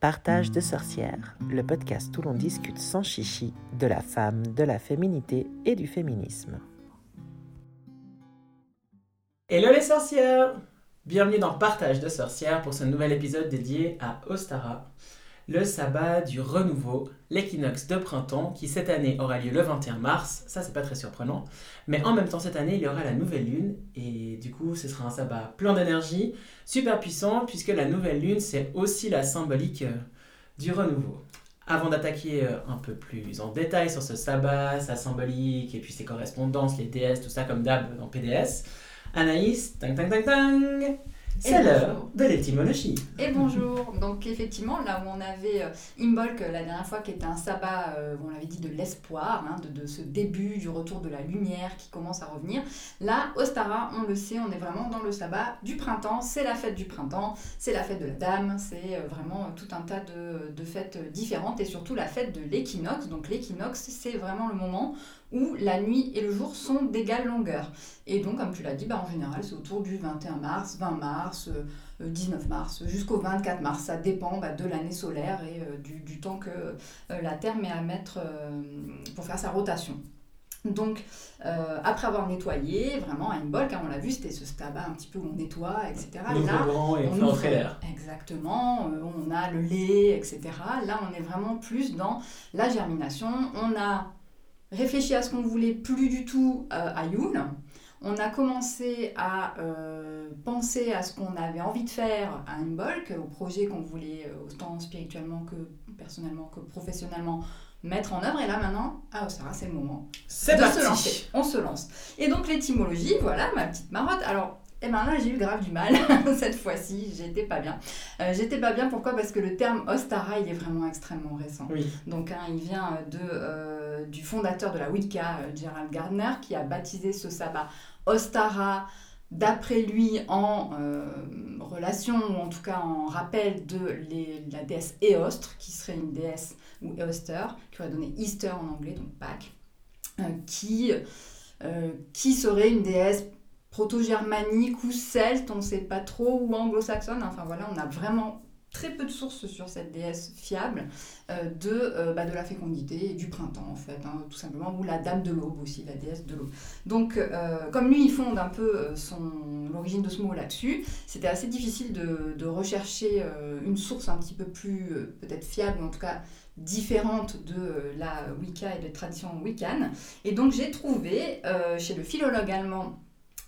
Partage de sorcières, le podcast où l'on discute sans chichi de la femme, de la féminité et du féminisme. Hello les sorcières Bienvenue dans Partage de sorcières pour ce nouvel épisode dédié à Ostara, le sabbat du renouveau, l'équinoxe de printemps qui cette année aura lieu le 21 mars, ça c'est pas très surprenant, mais en même temps cette année il y aura la nouvelle lune. Et du coup ce sera un sabbat plein d'énergie, super puissant puisque la nouvelle lune c'est aussi la symbolique euh, du renouveau. Avant d'attaquer euh, un peu plus en détail sur ce sabbat, sa symbolique et puis ses correspondances, les déesses, tout ça comme d'hab dans PDS, Anaïs, tang tang tang tang c'est l'heure de l'étymologie. Et bonjour. Donc effectivement, là où on avait euh, Imbolc la dernière fois, qui était un sabbat, euh, on l'avait dit, de l'espoir, hein, de, ce début du retour de la lumière qui commence à revenir. Là, Ostara, on le sait, on est vraiment dans le sabbat du printemps. C'est la fête du printemps, c'est la fête de la dame, c'est euh, vraiment tout un tas de, de fêtes différentes et surtout la fête de l'équinoxe. Donc l'équinoxe, c'est vraiment le moment où la nuit et le jour sont d'égale longueur. Et donc, comme tu l'as dit, bah, en général, c'est autour du 21 mars, 20 mars, 19 euh, euh, mars, jusqu'au 24 mars. Ça dépend bah, de l'année solaire et euh, du, temps que la Terre met à mettre pour faire sa rotation. Donc, après avoir nettoyé, vraiment à une bolque, hein, on l'a vu, c'était ce tabac un petit peu où on nettoie, etc. Là, on ouvre l'air. Exactement, on a le lait, etc. Là, on est vraiment plus dans la germination. On a réfléchi à ce qu'on voulait plus du tout euh, à Yule. On a commencé à euh, penser à ce qu'on avait envie de faire à Imbolc, au projet qu'on voulait euh, autant spirituellement que personnellement que professionnellement mettre en œuvre. Et là maintenant, ah oh, Sarah, c'est le moment de se lancer. On se lance. Et donc l'étymologie, voilà ma petite marotte. Alors et bien là, j'ai eu grave du mal cette fois-ci, j'étais pas bien. Euh, j'étais pas bien, pourquoi? Parce que le terme Ostara, il est vraiment extrêmement récent. Donc hein, il vient de, euh, du fondateur de la Wicca, euh, Gerald Gardner, qui a baptisé ce sabbat Ostara, d'après lui en relation, ou en tout cas en rappel de la déesse Eostre, qui serait une déesse, ou Eoster, qui aurait donné Easter en anglais, donc Pâques, qui, qui serait une déesse proto-germanique ou celte, on ne sait pas trop, ou anglo-saxonne. Enfin voilà, on a vraiment très peu de sources sur cette déesse fiable euh, de, euh, bah, de la fécondité et du printemps en fait, hein, tout simplement, ou la dame de l'aube aussi, la déesse de l'aube. Donc euh, comme lui il fonde un peu l'origine de ce mot là-dessus, c'était assez difficile de, rechercher une source un petit peu plus peut-être fiable, en tout cas différente de la Wicca et de tradition wiccan. Et donc j'ai trouvé chez le philologue allemand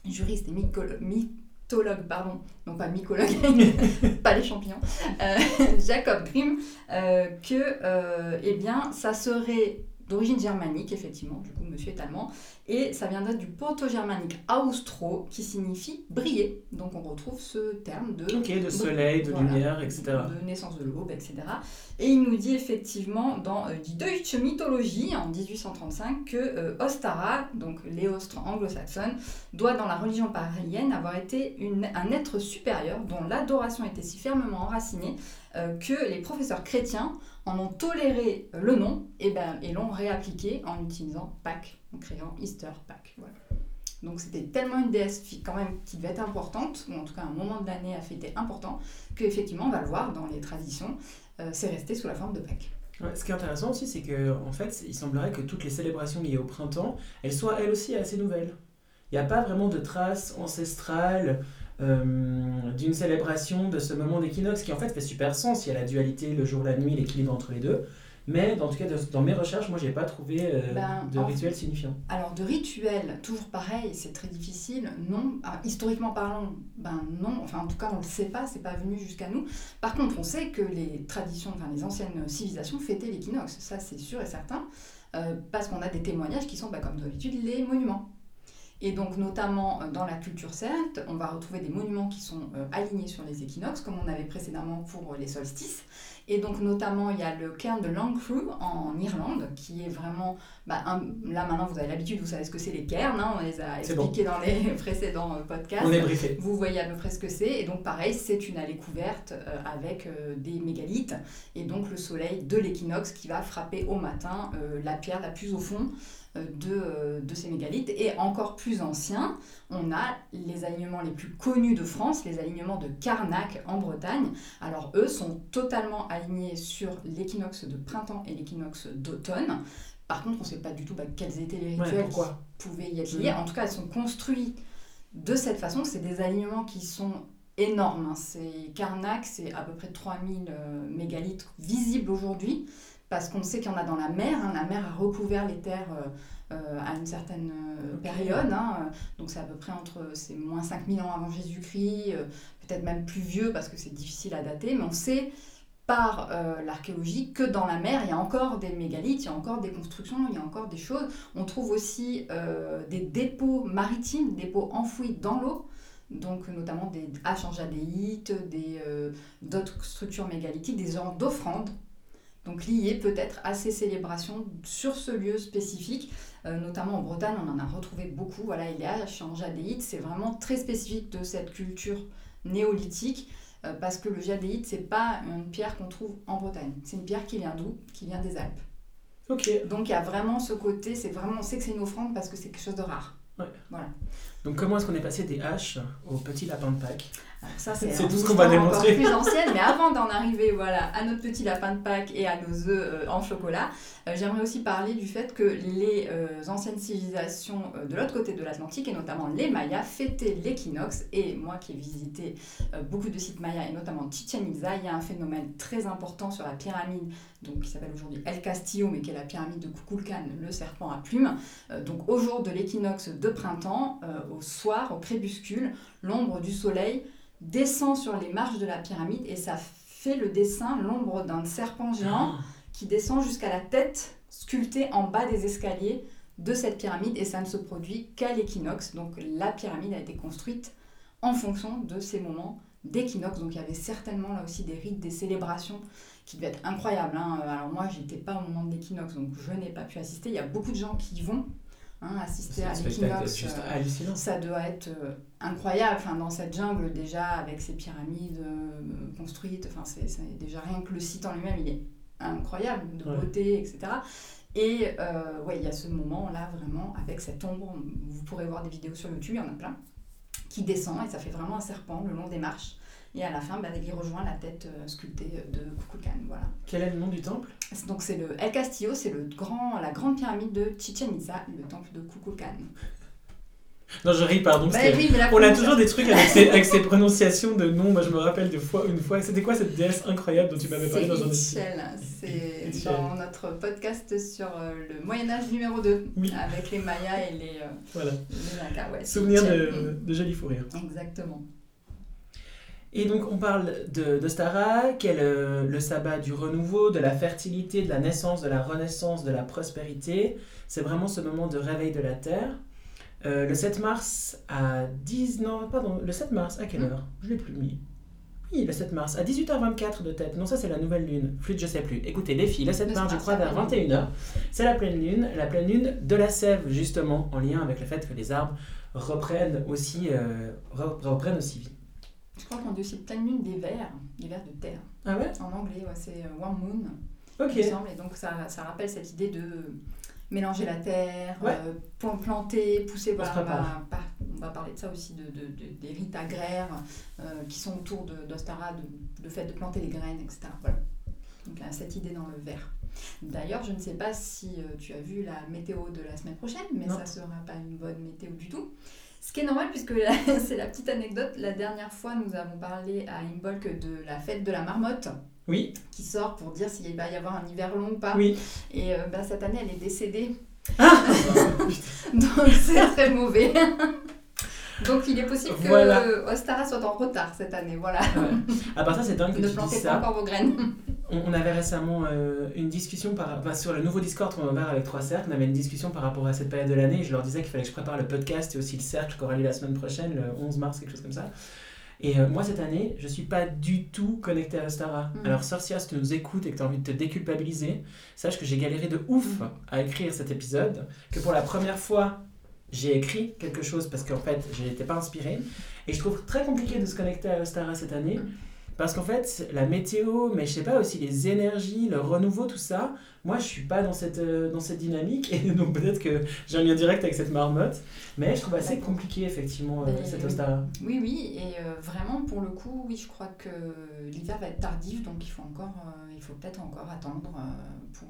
juriste et mythologue, pardon, non pas mycologue, pas les champignons, euh, Jacob Grimm, euh, que euh, eh bien, ça serait d'origine germanique, effectivement, du coup, monsieur est allemand, et ça viendrait du proto-germanique austro, qui signifie briller. Donc on retrouve ce terme de... Ok, de soleil, de lumière, etc. De naissance de l'aube, etc. Et il nous dit effectivement dans euh, Die Deutsche Mythologie, en 1835, que euh, Ostara, donc l'éostre anglo-saxonne, doit dans la religion païenne avoir été une, un être supérieur dont l'adoration était si fermement enracinée euh, que les professeurs chrétiens en ont toléré le nom et, ben, et l'ont réappliqué en utilisant Pâques en créant Easter Pack. Voilà. Donc c'était tellement une déesse quand même qui devait être importante, ou en tout cas un moment de l'année à fêter important, qu'effectivement on va le voir dans les traditions, euh, c'est resté sous la forme de Pâques. ce qui est intéressant aussi, c'est que en fait, il semblerait que toutes les célébrations liées au printemps, elles soient elles aussi assez nouvelles. Il n'y a pas vraiment de traces ancestrales d'une célébration de ce moment d'équinoxe qui en fait fait super sens. Il y a la dualité, le jour, la nuit, l'équilibre entre les deux. Mais dans tout cas, dans mes recherches, moi, j'ai pas trouvé euh, ben, de rituel signifiant. Alors, de rituel, toujours pareil, c'est très difficile. Non, ah, historiquement parlant, ben non. Enfin, en tout cas, on le sait pas, c'est pas venu jusqu'à nous. Par contre, on sait que les traditions, enfin, les anciennes civilisations fêtaient l'équinoxe. Ça, c'est sûr et certain. Euh, parce qu'on a des témoignages qui sont, ben, comme d'habitude, les monuments. Et donc, notamment euh, dans la culture celte, on va retrouver des monuments qui sont alignés sur les équinoxes, comme on avait précédemment pour les solstices. Et donc, notamment, il y a le cairn de Langcrew en Irlande, qui est vraiment. Bah, là, maintenant, vous avez l'habitude, vous savez ce que c'est les cairns, hein, on les a expliqués dans les précédents euh, podcasts. On est briefé. Vous voyez à peu près ce que c'est. Et donc, pareil, c'est une allée couverte euh, avec euh, des mégalithes. Et donc, le soleil de l'équinoxe qui va frapper au matin la pierre la plus au fond de, de, ces mégalithes. Et encore plus ancien, on a les alignements les plus connus de France, les alignements de Carnac en Bretagne. Alors eux sont totalement alignés sur l'équinoxe de printemps et l'équinoxe d'automne. Par contre, on ne sait pas du tout bah, quels étaient les rituels qui pouvaient y être liés. En tout cas, elles sont construits de cette façon. C'est des alignements qui sont énormes. Hein. C'est Karnak, c'est à peu près 3000 euh, mégalithes visibles aujourd'hui, parce qu'on sait qu'il y en a dans la mer. Hein. La mer a recouvert les terres euh, euh, à une certaine période. Hein. Donc c'est à peu près entre c'est moins 5000 ans avant Jésus-Christ, peut-être même plus vieux parce que c'est difficile à dater, mais on sait par l'archéologie que dans la mer, il y a encore des mégalithes, il y a encore des constructions, il y a encore des choses. On trouve aussi des dépôts maritimes, dépôts enfouis dans l'eau, donc notamment des haches en jadéite, euh, d'autres structures mégalithiques, des genres d'offrandes, donc liées peut-être à ces célébrations sur ce lieu spécifique. Euh, notamment en Bretagne, on en a retrouvé beaucoup. Voilà, les haches en jadéite, c'est vraiment très spécifique de cette culture néolithique. Euh, parce que le jadéite, c'est pas une pierre qu'on trouve en Bretagne. C'est une pierre qui vient d'où? Qui vient des Alpes. Ok. Donc il y a vraiment ce côté, c'est vraiment, on sait que c'est une offrande parce que c'est quelque chose de rare. Ouais. Voilà. Donc comment est-ce qu'on est passé des haches au petit lapin de Pâques? Ça, c'est tout ce qu'on va démontrer. plus ancienne, mais avant d'en arriver voilà, à notre petit lapin de Pâques et à nos œufs euh, en chocolat, euh, j'aimerais aussi parler du fait que les euh, anciennes civilisations de l'autre côté de l'Atlantique, et notamment les Mayas, fêtaient l'équinoxe. Et moi qui ai visité beaucoup de sites mayas, et notamment Chichen Itza, il y a un phénomène très important sur la pyramide, donc, qui s'appelle aujourd'hui El Castillo, mais qui est la pyramide de Kukulkan, le serpent à plumes. donc au jour de l'équinoxe de printemps, au soir, au crépuscule, l'ombre du soleil descend sur les marches de la pyramide et ça fait le dessin, l'ombre d'un serpent géant ah. qui descend jusqu'à la tête sculptée en bas des escaliers de cette pyramide et ça ne se produit qu'à l'équinoxe. Donc la pyramide a été construite en fonction de ces moments d'équinoxe. Donc il y avait certainement là aussi des rites, des célébrations qui devaient être incroyables. Hein. Alors moi, j'étais pas au moment de l'équinoxe, donc je n'ai pas pu assister. Il y a beaucoup de gens qui y vont Hein, assister à l'équinoxe, euh, ça doit être euh, incroyable. Enfin, dans cette jungle déjà, avec ces pyramides euh, construites, enfin, c'est, déjà rien que le site en lui-même, il est incroyable de beauté, etc. Et ouais, il y a ce moment-là vraiment avec cette ombre. Vous pourrez voir des vidéos sur YouTube, il y en a plein, qui descend et ça fait vraiment un serpent le long des marches. Et à la fin, bah, il rejoint la tête euh, sculptée de Kukulkan. Voilà. Quel est le nom du temple? Donc c'est le El Castillo, c'est le grand, la grande pyramide de Chichen Itza, le temple de Kukulkan. Non, je ris, pardon. Bah on a toujours des trucs avec ces, avec ces, prononciations de noms. Moi, je me rappelle de fois, une fois. C'était quoi cette déesse incroyable dont tu m'avais parlé dans un C'est dans notre podcast sur euh, le Moyen-Âge numéro 2, avec les Mayas et les. Euh, voilà. Les Souvenir de, de fou rires. Exactement. Et donc on parle de, de Stara, qui est le, sabbat du renouveau, de la fertilité, de la naissance, de la renaissance, de la prospérité. C'est vraiment ce moment de réveil de la Terre. Euh, le 7 mars à 10... Non, pardon, le 7 mars, à quelle heure? Je l'ai plus mis. Oui, le 7 mars, à 18h24 de tête. Non, ça c'est la nouvelle lune. Flûte, je sais plus. Écoutez, les filles, le 7 mars, je crois, vers 21h, c'est la pleine lune. La pleine lune de la sève, justement, en lien avec le fait que les arbres reprennent aussi, euh, reprennent aussi vie. Je crois qu'on dit aussi pleine lune des vers, des vers de terre. Ah ouais? En anglais, ouais, c'est euh, One Moon. Ok. Il me semble. Et donc ça, ça rappelle cette idée de mélanger la terre, euh, planter, pousser. Voilà, on, va, on, va, parler de ça aussi, de, de, des rites agraires euh, qui sont autour d'Ostara, de, de, fait de planter les graines, etc. Voilà. Donc cette idée dans le verre. D'ailleurs, je ne sais pas si tu as vu la météo de la semaine prochaine, mais ça ne sera pas une bonne météo du tout. Ce qui est normal puisque c'est la petite anecdote. La dernière fois, nous avons parlé à Imbolc de la fête de la marmotte. Oui. Qui sort pour dire s'il va y avoir un hiver long ou pas. Oui. Et euh, bah, cette année, elle est décédée. Ah Donc c'est très mauvais. Donc il est possible que Ostara soit en retard cette année, voilà. À part ça, c'est dingue que ne tu plantez pas encore vos graines. On, avait récemment euh, une discussion par, sur le nouveau Discord qu'on a ouvert avec Trois Cercles. On avait une discussion par rapport à cette période de l'année. Je leur disais qu'il fallait que je prépare le podcast et aussi le cercle qui aura lieu la semaine prochaine, le 11 mars, quelque chose comme ça. Et euh, moi, cette année, je suis pas du tout connecté à Ostara. Mm. Alors, Sorcia, si tu nous écoutes et que tu as envie de te déculpabiliser, sache que j'ai galéré de ouf à écrire cet épisode. Que pour la première fois, j'ai écrit quelque chose parce qu'en fait, je n'étais pas inspiré. Et je trouve très compliqué de se connecter à Ostara cette année. Mm Parce qu'en fait, la météo, mais je sais pas aussi les énergies, le renouveau, tout ça, moi je suis pas dans cette, euh, dans cette dynamique. Et donc peut-être que j'ai un lien direct avec cette marmotte, mais je trouve assez compliqué effectivement euh, cette Ostara. Oui, oui, et euh, vraiment pour le coup, oui, je crois que l'hiver va être tardif, donc il faut encore, il faut peut-être encore attendre pour,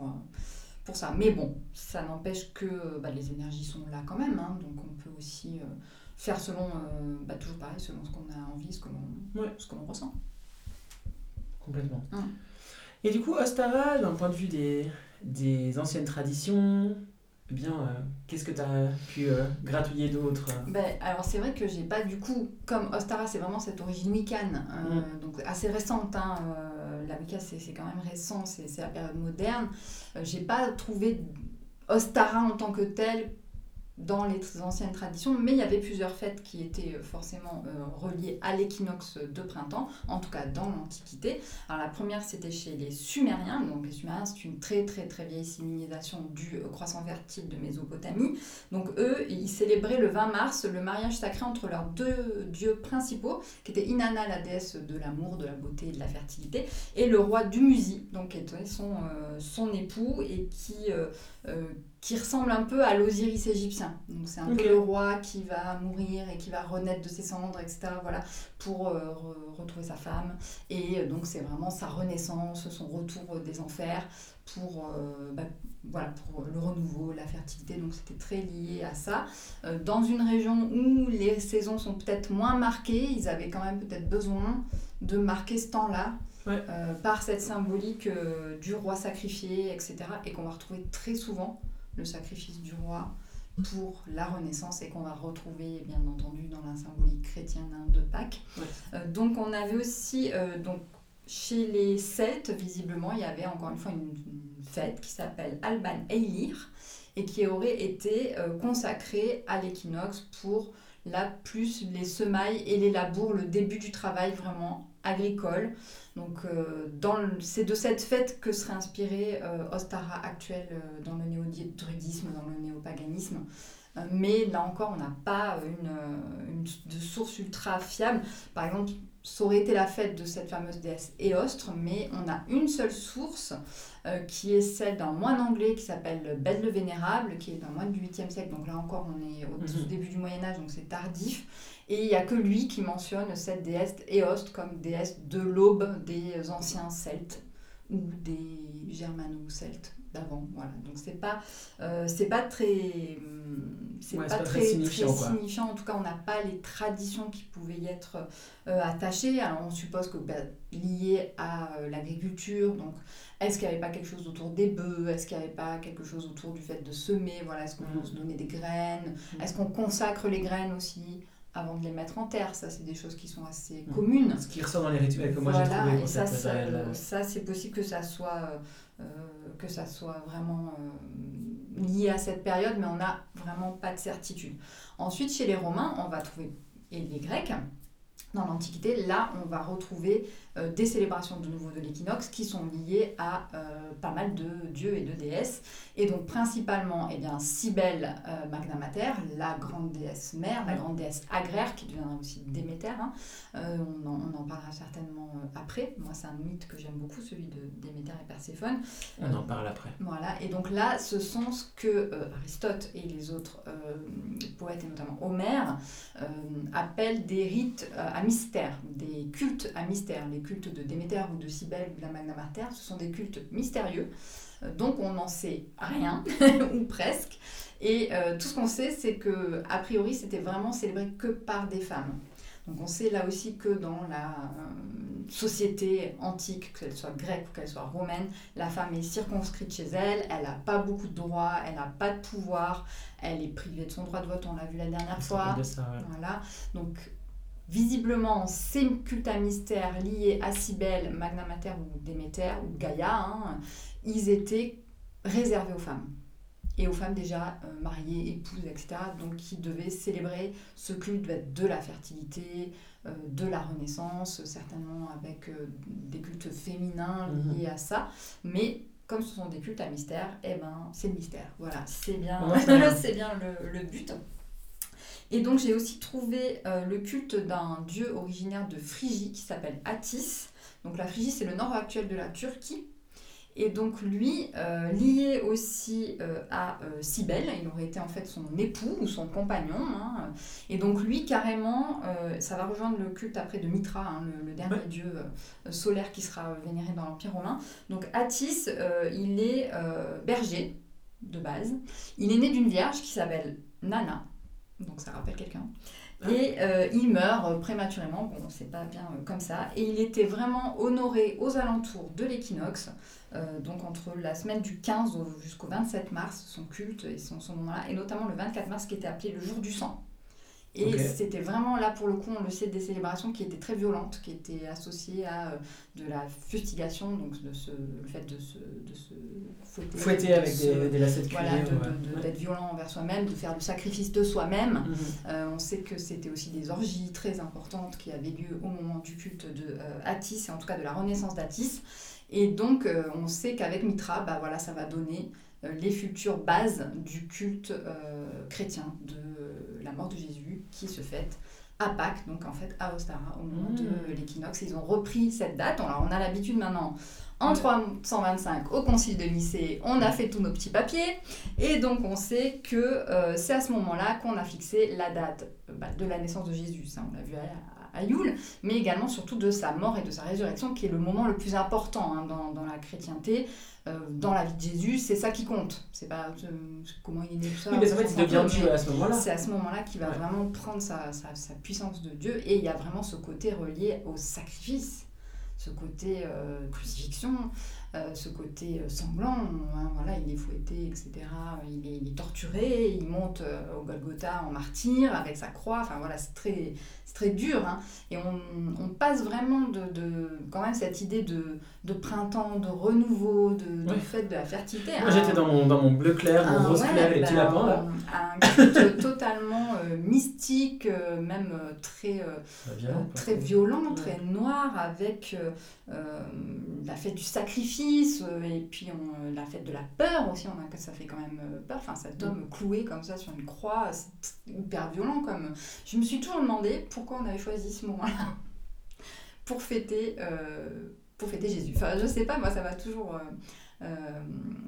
pour ça. Mais bon, ça n'empêche que bah, les énergies sont là quand même, hein, donc on peut aussi faire selon, bah, toujours pareil, selon ce qu'on a envie, ce que l'on ce que l'on ressent. Complètement. Hum. Et du coup, Ostara, d'un point de vue des, des anciennes traditions, eh bien, euh, qu'est-ce que tu as pu euh, gratouiller d'autre euh? Ben, Alors, c'est vrai que j'ai pas, du coup, comme Ostara, c'est vraiment cette origine Wiccan, mm. donc assez récente. Hein, la Wicca, c'est quand même récent, c'est la période moderne. j'ai pas trouvé Ostara en tant que tel dans les anciennes traditions, mais il y avait plusieurs fêtes qui étaient euh, forcément euh, reliées à l'équinoxe de printemps, en tout cas dans l'Antiquité. Alors la première c'était chez les Sumériens, donc les Sumériens c'est une très très très vieille civilisation du euh, croissant fertile de Mésopotamie. Donc eux, ils célébraient le 20 mars le mariage sacré entre leurs deux dieux principaux, qui étaient Inanna, la déesse de l'amour, de la beauté et de la fertilité, et le roi Dumuzi, donc qui était son, son époux et qui qui ressemble un peu à l'Osiris égyptien. Donc c'est un peu le roi qui va mourir et qui va renaître de ses cendres, etc. Voilà, pour euh, retrouver sa femme. Et euh, donc c'est vraiment sa renaissance, son retour des enfers pour, bah, voilà, pour le renouveau, la fertilité. Donc c'était très lié à ça. dans une région où les saisons sont peut-être moins marquées, ils avaient quand même peut-être besoin de marquer ce temps-là euh, par cette symbolique euh, du roi sacrifié, etc. Et qu'on va retrouver très souvent, le sacrifice du roi pour la Renaissance et qu'on va retrouver bien entendu dans la symbolique chrétienne hein, de Pâques. Euh, donc on avait aussi, donc, chez les Celtes, visiblement, il y avait encore une fois une, fête qui s'appelle Alban Eilir et qui aurait été consacrée à l'équinoxe pour là plus les semailles et les labours, le début du travail vraiment agricole. Donc euh, c'est de cette fête que serait inspiré euh, Ostara actuel euh, dans le néo-druidisme, dans le néopaganisme. mais là encore, on n'a pas une, une, de source ultra fiable. Par exemple, ça aurait été la fête de cette fameuse déesse Éostre, mais on a une seule source qui est celle d'un moine anglais qui s'appelle Bède le Vénérable, qui est un moine du 8e siècle. Donc là encore, on est au mhm. début du Moyen Âge, donc c'est tardif. Et il n'y a que lui qui mentionne cette déesse Éoste comme déesse de l'aube des anciens Celtes ou des Germano-Celtes d'avant. Voilà. Donc c'est pas, euh, c'est pas très, c'est pas, très, signifiant, En tout cas, on n'a pas les traditions qui pouvaient y être euh, attachées. Alors on suppose que bah, lié à euh, l'agriculture, donc est-ce qu'il n'y avait pas quelque chose autour des bœufs? Est-ce qu'il n'y avait pas quelque chose autour du fait de semer? Voilà, est-ce qu'on mm. se donnait des graines? Mm. Est-ce qu'on consacre les graines aussi? Avant de les mettre en terre. Ça, c'est des choses qui sont assez mmh. communes. Ce qui ressort dans les rituels que moi j'ai trouvé. ça, ça, c'est possible que ça soit, euh, que ça soit vraiment euh, lié à cette période, mais on n'a vraiment pas de certitude. Ensuite, chez les Romains, on va trouver, et les Grecs, dans l'Antiquité, là, on va retrouver euh, des célébrations de nouveau de l'équinoxe qui sont liées à euh, pas mal de dieux et de déesses. Et donc, principalement, eh bien, Cybèle euh, Magna Mater, la grande déesse mère, la grande déesse agraire, qui deviendra aussi Déméter. Hein. On en, on, en, parlera certainement après. Moi, c'est un mythe que j'aime beaucoup, celui de Déméter et Perséphone. On en parle après. Voilà. Et donc là, ce sont ce que Aristote et les autres poètes, et notamment Homère, appellent des rites à mystère, des cultes à mystère. Les cultes de Déméter ou de Cybèle ou de la Magna Mater, ce sont des cultes mystérieux. Euh, donc on n'en sait rien, ou presque. Et euh, tout ce qu'on sait, c'est que a priori, c'était vraiment célébré que par des femmes. Donc on sait là aussi que dans la euh, société antique, qu'elle soit grecque ou qu'elle soit romaine, la femme est circonscrite chez elle, elle n'a pas beaucoup de droits, elle n'a pas de pouvoir, elle est privée de son droit de vote, on l'a vu la dernière fois. Voilà. Donc Visiblement, ces cultes à mystère liés à Cybèle, Magna Mater ou Déméter ou Gaïa, hein, ils étaient réservés aux femmes. Et aux femmes déjà euh, mariées, épouses, etc. Donc qui devaient célébrer ce culte de la fertilité, euh, de la renaissance, certainement avec euh, des cultes féminins mhm. liés à ça. Mais comme ce sont des cultes à mystère, eh ben, c'est le mystère. Voilà, c'est bien, c'est bien le, le but. Et donc j'ai aussi trouvé euh, le culte d'un dieu originaire de Phrygie qui s'appelle Attis. Donc la Phrygie, c'est le nord actuel de la Turquie. Et donc lui, euh, lié aussi euh, à euh, Cybèle, il aurait été en fait son époux ou son compagnon. Hein. et donc lui, carrément, ça va rejoindre le culte après de Mitra, hein, le, dernier dieu solaire qui sera vénéré dans l'Empire romain. Donc Attis, il est berger de base. Il est né d'une vierge qui s'appelle Nana, donc ça rappelle quelqu'un. Ah. Et il meurt prématurément, bon, c'est pas bien comme ça. Et il était vraiment honoré aux alentours de l'équinoxe. Euh, donc entre la semaine du 15 jusqu'au 27 mars, son culte et son, son moment-là, et notamment le 24 mars qui était appelé le jour du sang. Et c'était vraiment là, pour le coup, on le sait, des célébrations qui étaient très violentes, qui étaient associées à euh, de la fustigation, donc de ce, le fait de se, de se fouetter. Fouetter avec des, lacets de cuir. Voilà, d'être violent envers soi-même, de faire du sacrifice de soi-même. Mhm. Euh, on sait que c'était aussi des orgies très importantes qui avaient lieu au moment du culte de Attis, et en tout cas de la renaissance d'Attis. Et donc, euh, on sait qu'avec Mitra, bah, voilà, ça va donner euh, les futures bases du culte euh, chrétien de la mort de Jésus qui se fête à Pâques, donc en fait à Ostara, au moment de mmh. l'équinoxe. Ils ont repris cette date. Alors, on a l'habitude maintenant, en 325, au concile de Nicée, on a fait tous nos petits papiers. Et donc, on sait que c'est à ce moment-là qu'on a fixé la date bah, de la naissance de Jésus. Ça, on l'a vu à, à Yule, mais également surtout de sa mort et de sa résurrection, qui est le moment le plus important hein, dans, dans, la chrétienté. Euh, dans la vie de Jésus, c'est ça qui compte. C'est pas euh, comment il est né tout ça. Oui, mais en fait, il devient Dieu à ce moment-là. C'est à ce moment-là qu'il va vraiment prendre sa, sa, sa, puissance de Dieu, et il y a vraiment ce côté relié au sacrifice, ce côté euh, crucifixion. Ce côté sanglant, hein, voilà, il est fouetté, etc. Il est, il est torturé, il monte au Golgotha en martyr avec sa croix, enfin voilà, c'est très, très dur. Hein. Et on, on, passe vraiment de, de, quand même cette idée de, de printemps, de renouveau, de, de fête de la fertilité. Moi j'étais dans mon, dans mon bleu clair, mon rose clair et les petits bah, lapins là. Un culte totalement mystique, même très, violent, très violent, très noir, avec la fête du sacrifice euh, et puis on, la fête de la peur aussi, on a, ça fait quand même euh, peur. Enfin, cet homme cloué comme ça sur une croix, c'est hyper violent. Comme... Je me suis toujours demandé pourquoi on avait choisi ce moment-là pour fêter, euh, pour fêter Jésus. Enfin, je sais pas, moi ça va toujours. Euh,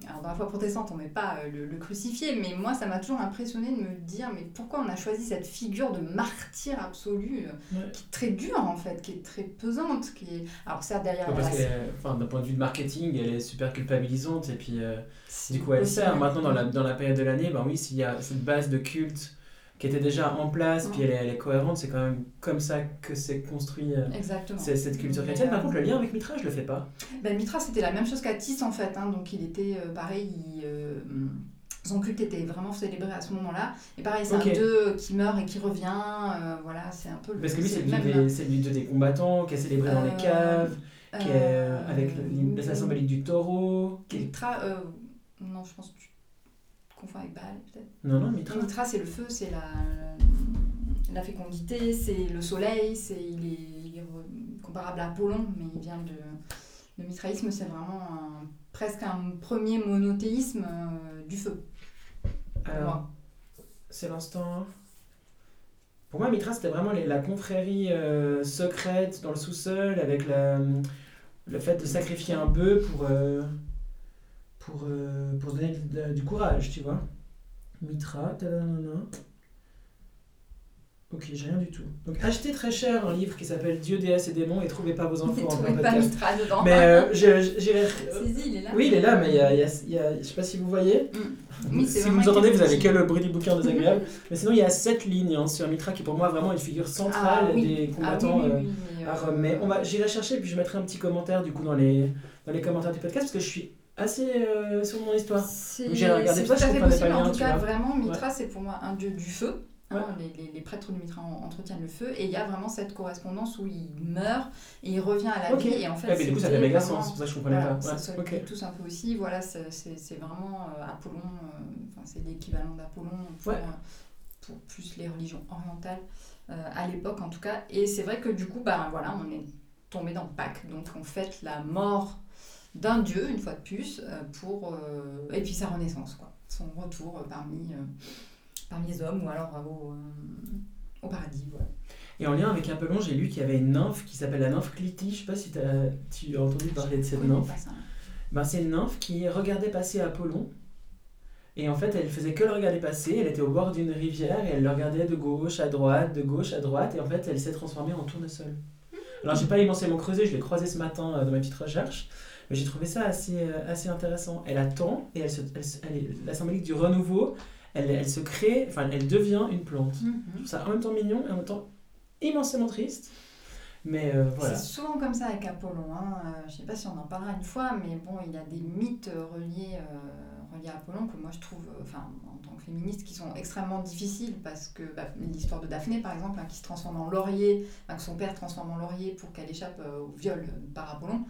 alors dans la foi protestante, on met pas euh, le, crucifié, mais moi ça m'a toujours impressionné de me dire mais pourquoi on a choisi cette figure de martyr absolu euh, qui est très dure en fait, qui est très pesante, qui est alors certes derrière. enfin, d'un point de vue de marketing, elle est super culpabilisante et puis du coup elle sert. Maintenant dans la dans la période de l'année, ben oui, s'il y a cette base de culte qui était déjà en place, puis elle est, elle est cohérente, c'est quand même comme ça que c'est construit euh, cette culture chrétienne. Par contre, le lien avec Mitra, je le fais pas. Ben, Mitra, c'était la même chose qu'Atis en fait, hein, donc il était euh, pareil, euh, son culte était vraiment célébré à ce moment-là. Et pareil, c'est un dieu qui meurt et qui revient, voilà, c'est un peu... Parce que lui, c'est le dieu des, combattants, qui est célébré dans les caves, qui est avec la symbolique du taureau. Mitra, non, je pense que confond avec Baal peut-être Non, non, Mitra. Mitra, c'est le feu, c'est la, la fécondité, c'est le soleil, c'est, il, est, comparable à Apollon, mais il vient de. Le mitraïsme, c'est vraiment presque un premier monothéisme euh, du feu. Alors, c'est l'instant. Pour moi, Mitra, c'était vraiment la confrérie euh, secrète dans le sous-sol avec la, le fait de sacrifier un bœuf pour. Euh, pour, euh, pour se donner du courage, tu vois. Mitra, Ok, j'ai rien du tout. Donc achetez très cher un livre qui s'appelle Dieu, déesse et démons et trouvez pas vos enfants en trouvez pas Mitra dedans. Mais euh, j'ai... il est là. Oui, il est là, mais il y a, il y a, il y a je sais pas si vous voyez. Mm. si vous entendez, vous avez que le bruit du bouquin désagréable. mais sinon, il y a sept lignes hein, sur Mitra qui pour moi vraiment une figure centrale ah des ah combattants à Rome. Mais on va, j'irai chercher et puis je mettrai un petit commentaire du coup dans les, dans les commentaires du podcast parce que je suis assez euh, sur mon histoire. J'ai regardé ça, je comprenais pas bien. En tout cas, vraiment, Mitra, c'est pour moi un dieu du feu. Hein, les, les, prêtres de Mitra entretiennent le feu et il y a vraiment cette correspondance où il meurt et il revient à la vie et en fait mais du coup ça fait méga sens c'est pour ça que je comprenais pas ça okay. tous un peu aussi voilà c'est vraiment euh, Apollon euh, c'est l'équivalent d'Apollon pour, pour, plus les religions orientales à l'époque en tout cas et c'est vrai que du coup bah voilà on est tombé dans Pâques donc on fête la mort d'un dieu, une fois de plus, euh, pour, euh, et puis sa renaissance, quoi. son retour parmi, euh, parmi les hommes ou alors au, au paradis. Voilà. Et en lien avec Apollon, j'ai lu qu'il y avait une nymphe qui s'appelle la nymphe Cliti. Je sais pas si tu as entendu parler de cette nymphe. Ben, c'est une nymphe qui regardait passer Apollon. Et en fait, elle faisait que le regarder passer. Elle était au bord d'une rivière et elle le regardait de gauche à droite, de gauche à droite. Et en fait, elle s'est transformée en tournesol. Hmm. Alors, j'ai pas immensément creusé, je l'ai croisé ce matin dans ma petite recherche. Mais j'ai trouvé ça assez, euh, assez intéressant. Elle attend et elle se, la symbolique du renouveau, elle, elle, se crée, enfin, elle devient une plante. Mm ça en même temps mignon et en même temps immensément triste. Mais euh, voilà. C'est souvent comme ça avec Apollon. Hein. Euh, je sais pas si on en parlera une fois, mais bon, il y a des mythes reliés, reliés à Apollon que moi je trouve, enfin, en tant que féministe, qui sont extrêmement difficiles parce que bah, l'histoire de Daphné, par exemple, hein, qui se transforme en laurier, que son père transforme en laurier pour qu'elle échappe au viol par Apollon.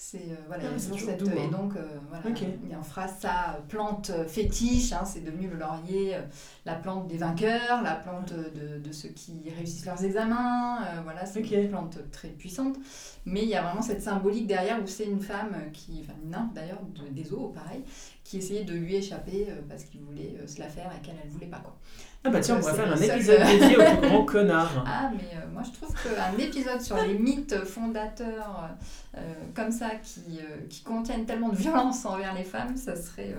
C'est euh, voilà, ah, il y a cette et donc euh, voilà, il en fera sa plante fétiche, hein, c'est devenu le laurier, euh, la plante des vainqueurs, la plante de, de ceux qui réussissent leurs examens, voilà, c'est une plante très puissante. Mais il y a vraiment cette symbolique derrière où c'est une femme qui, enfin une nymphe d'ailleurs, de, des eaux, pareil, qui essayait de lui échapper parce qu'il voulait se la faire et qu'elle ne voulait pas quoi. Ah bah tiens, on pourrait faire un épisode dédié au plus grand connard. Ah mais euh, moi je trouve qu'un épisode sur les mythes fondateurs euh, comme ça qui, euh, qui contiennent tellement de violence envers les femmes, ça serait,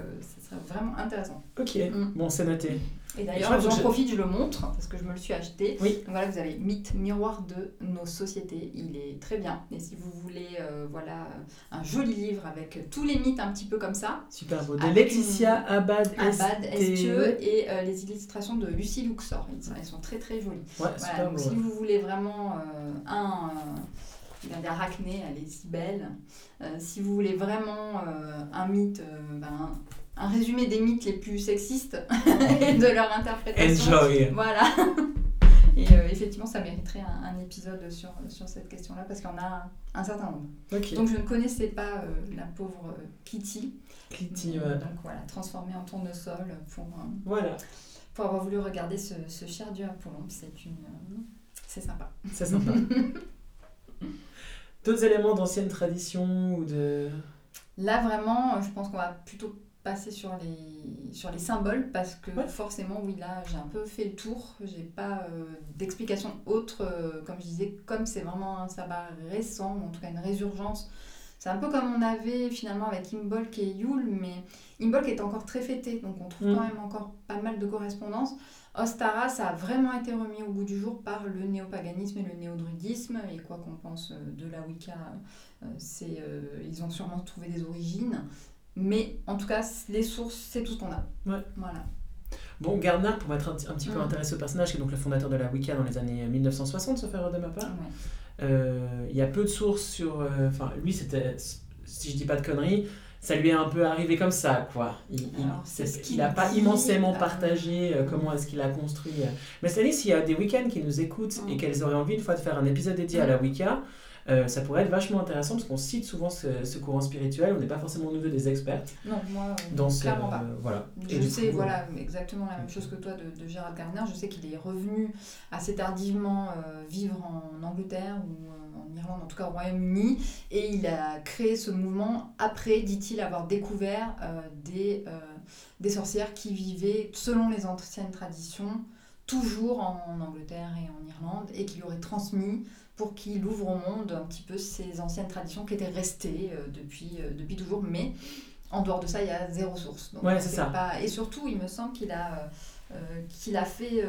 ça serait vraiment intéressant. Ok, mm. bon c'est noté. Et d'ailleurs, j'en profite, je le montre parce que je me le suis acheté. Oui. Donc voilà, vous avez Mythe, miroir de nos sociétés. Il est très bien. Et si vous voulez, voilà, un joli livre avec tous les mythes un petit peu comme ça. Super beau. De Laetitia Abad, Abad Estieux et les illustrations de Lucie Luxor. Elles sont très très jolies. Ouais, voilà, si vous voulez vraiment euh, un. Euh, d'Arachné, elle est si belle. Euh, si vous voulez vraiment un mythe, ben, un résumé des mythes les plus sexistes et de leur interprétation. Enjoy. Voilà. Et effectivement, ça mériterait un, épisode sur, sur cette question-là parce qu'il y en a un, certain nombre. Donc je ne connaissais pas la pauvre Kitty. Kitty, ouais. Donc voilà, transformée en tournesol pour. voilà pour avoir voulu regarder ce, ce cher dieu Apollon. C'est une, euh, c'est sympa. C'est sympa. D'autres éléments d'anciennes traditions ou de... Là, vraiment, je pense qu'on va plutôt passer sur les, sur les symboles parce que forcément, oui, là, j'ai un peu fait le tour. J'ai pas euh, d'explication autre. Euh, comme je disais, comme c'est vraiment un sabbat récent, ou en tout cas une résurgence c'est un peu comme on avait finalement avec Imbolc et Yule, mais Imbolc est encore très fêté, donc on trouve quand mm. même encore pas mal de correspondances. Ostara, ça a vraiment été remis au bout du jour par le néopaganisme et le néodrudisme, et quoi qu'on pense euh, de la Wicca, euh, c'est, euh, ils ont sûrement trouvé des origines. Mais en tout cas, les sources, c'est tout ce qu'on a. Ouais. Voilà. Bon, Gardner, pour m'être un, petit peu mm. intéressé au personnage, qui est donc le fondateur de la Wicca dans les années 1960, sauf erreur de ma part, euh, il y a peu de sources sur. Euh, enfin, lui, c'était. Si je dis pas de conneries, ça lui est un peu arrivé comme ça, quoi. Il n'a pas immensément euh, partagé comment est-ce qu'il a construit. Mais c'est à dire s'il y a des week-ends qui nous écoutent et qu'elles auraient envie une fois de faire un épisode dédié à la Wicca, euh, ça pourrait être vachement intéressant parce qu'on cite souvent ce, courant spirituel, on n'est pas forcément nous des experts. Non, moi, dans clairement pas. Voilà. Je sais, voilà, exactement la même chose que toi de, de Gérald Gardner. Je sais qu'il est revenu assez tardivement euh, vivre en Angleterre ou euh, en Irlande, en tout cas au Royaume-Uni, et il a créé ce mouvement après, dit-il, avoir découvert des, des sorcières qui vivaient, selon les anciennes traditions, toujours en Angleterre et en Irlande, et qui lui auraient transmis pour qu'il ouvre au monde un petit peu ces anciennes traditions qui étaient restées euh, depuis, euh, depuis toujours, mais en dehors de ça, il y a zéro source. Donc, ouais, c'est ça. Pas... Et surtout, il me semble qu'il a, euh, qu'il a fait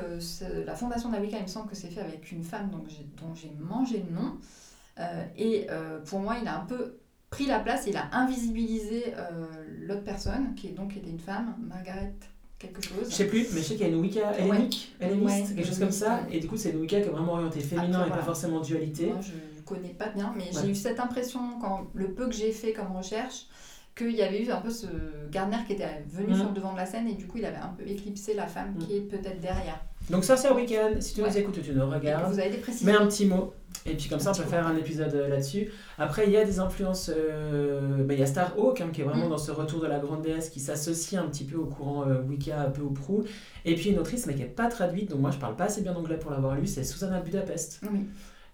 la fondation Wicca, il me semble que c'est fait avec une femme donc dont j'ai mangé le nom. et pour moi, il a un peu pris la place, il a invisibilisé l'autre personne, qui est donc était une femme, Margaret quelque chose. Je sais plus, mais je sais qu'il y a une Wicca hellénique, quelque chose comme ça. Et du coup, c'est une Wicca qui est vraiment orientée féminin et pas forcément dualité. Moi, je ne connais pas bien, mais j'ai eu cette impression, quand le peu que j'ai fait comme recherche, qu'il y avait eu un peu ce Gardner qui était venu mm. sur le devant de la scène et du coup, il avait un peu éclipsé la femme mm. qui est peut-être derrière. Donc ça, c'est un week-end. Si tu nous écoutes, tu nous regardes. Vous avez des précisions. Mets un petit mot. Et puis comme ça, on peut faire un épisode euh, là-dessus. Après, il y a des influences. Euh, bah, il y a Star Hawk, hein, qui est vraiment mm. dans ce retour de la grande déesse, qui s'associe un petit peu au courant euh, Wicca, un peu au prou. Et puis une autrice, mais qui n'est pas traduite, donc moi je parle pas assez bien anglais pour l'avoir lu, c'est Susanna Budapest.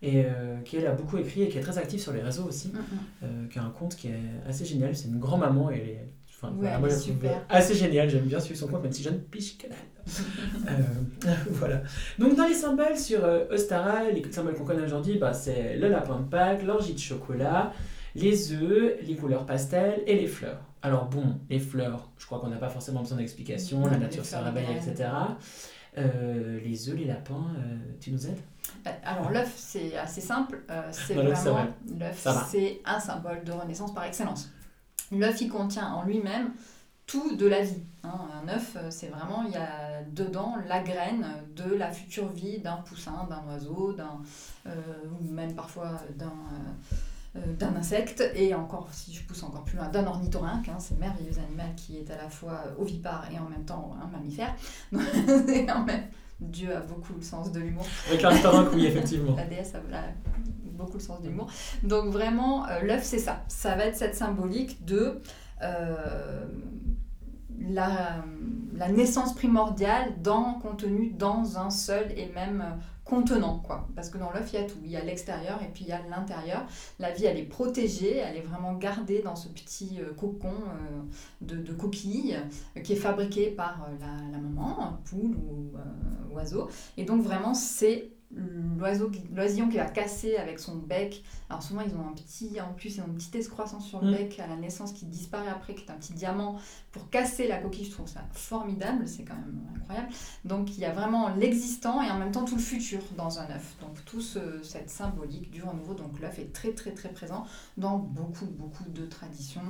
Et qui elle a beaucoup écrit et qui est très active sur les réseaux aussi. Mm, mm. qui a un compte qui est assez génial. C'est une grand-maman et elle est Enfin, moi, je trouve assez génial. J'aime bien suivre son compte, même si je ne piche canal. euh, voilà. Donc, dans les symboles sur euh, Ostara, les symboles qu'on connaît aujourd'hui, bah, c'est le lapin de Pâques, l'orgie de chocolat, les œufs, les couleurs pastel et les fleurs. Alors, bon, les fleurs, je crois qu'on n'a pas forcément besoin d'explication, la nature se réveille, etc. Euh, les œufs, les lapins, euh, tu nous aides? Bah, alors l'œuf c'est assez simple, c'est vraiment l'œuf c'est un symbole de renaissance par excellence. L'œuf, il contient en lui-même tout de la vie. Hein. Un œuf, euh, c'est vraiment, il y a dedans la graine de la future vie d'un poussin, d'un oiseau, d'un, euh, ou même parfois d'un, euh, d'un insecte, et encore, si je pousse encore plus loin, d'un ornithorynque, hein, ce merveilleux animal qui est à la fois ovipare et en même temps un mammifère. Dieu a beaucoup le sens de l'humour. Avec l'ornithorynque, oui, effectivement. La déesse a, beaucoup le sens de l'humour. Donc vraiment, l'œuf, c'est ça. Ça va être cette symbolique de euh, la, la, naissance primordiale dans, contenue dans un seul et même contenant. Quoi. Parce que dans l'œuf, il y a tout. Il y a l'extérieur et puis il y a l'intérieur. La vie, elle est protégée, elle est vraiment gardée dans ce petit euh, cocon euh, de, de coquille qui est fabriqué par la, la, maman, poule ou oiseau. Et donc vraiment, c'est l'oiseau l'oisillon qui va casser avec son bec. Alors souvent ils ont un petit en plus ils ont une petite excroissance sur le mm. bec à la naissance qui disparaît après qui est un petit diamant. Pour casser la coquille je trouve ça formidable. C'est quand même incroyable. Donc il y a vraiment l'existant et en même temps tout le futur dans un œuf. Donc tout cette symbolique du renouveau. Donc l'œuf est très très très présent dans beaucoup beaucoup de traditions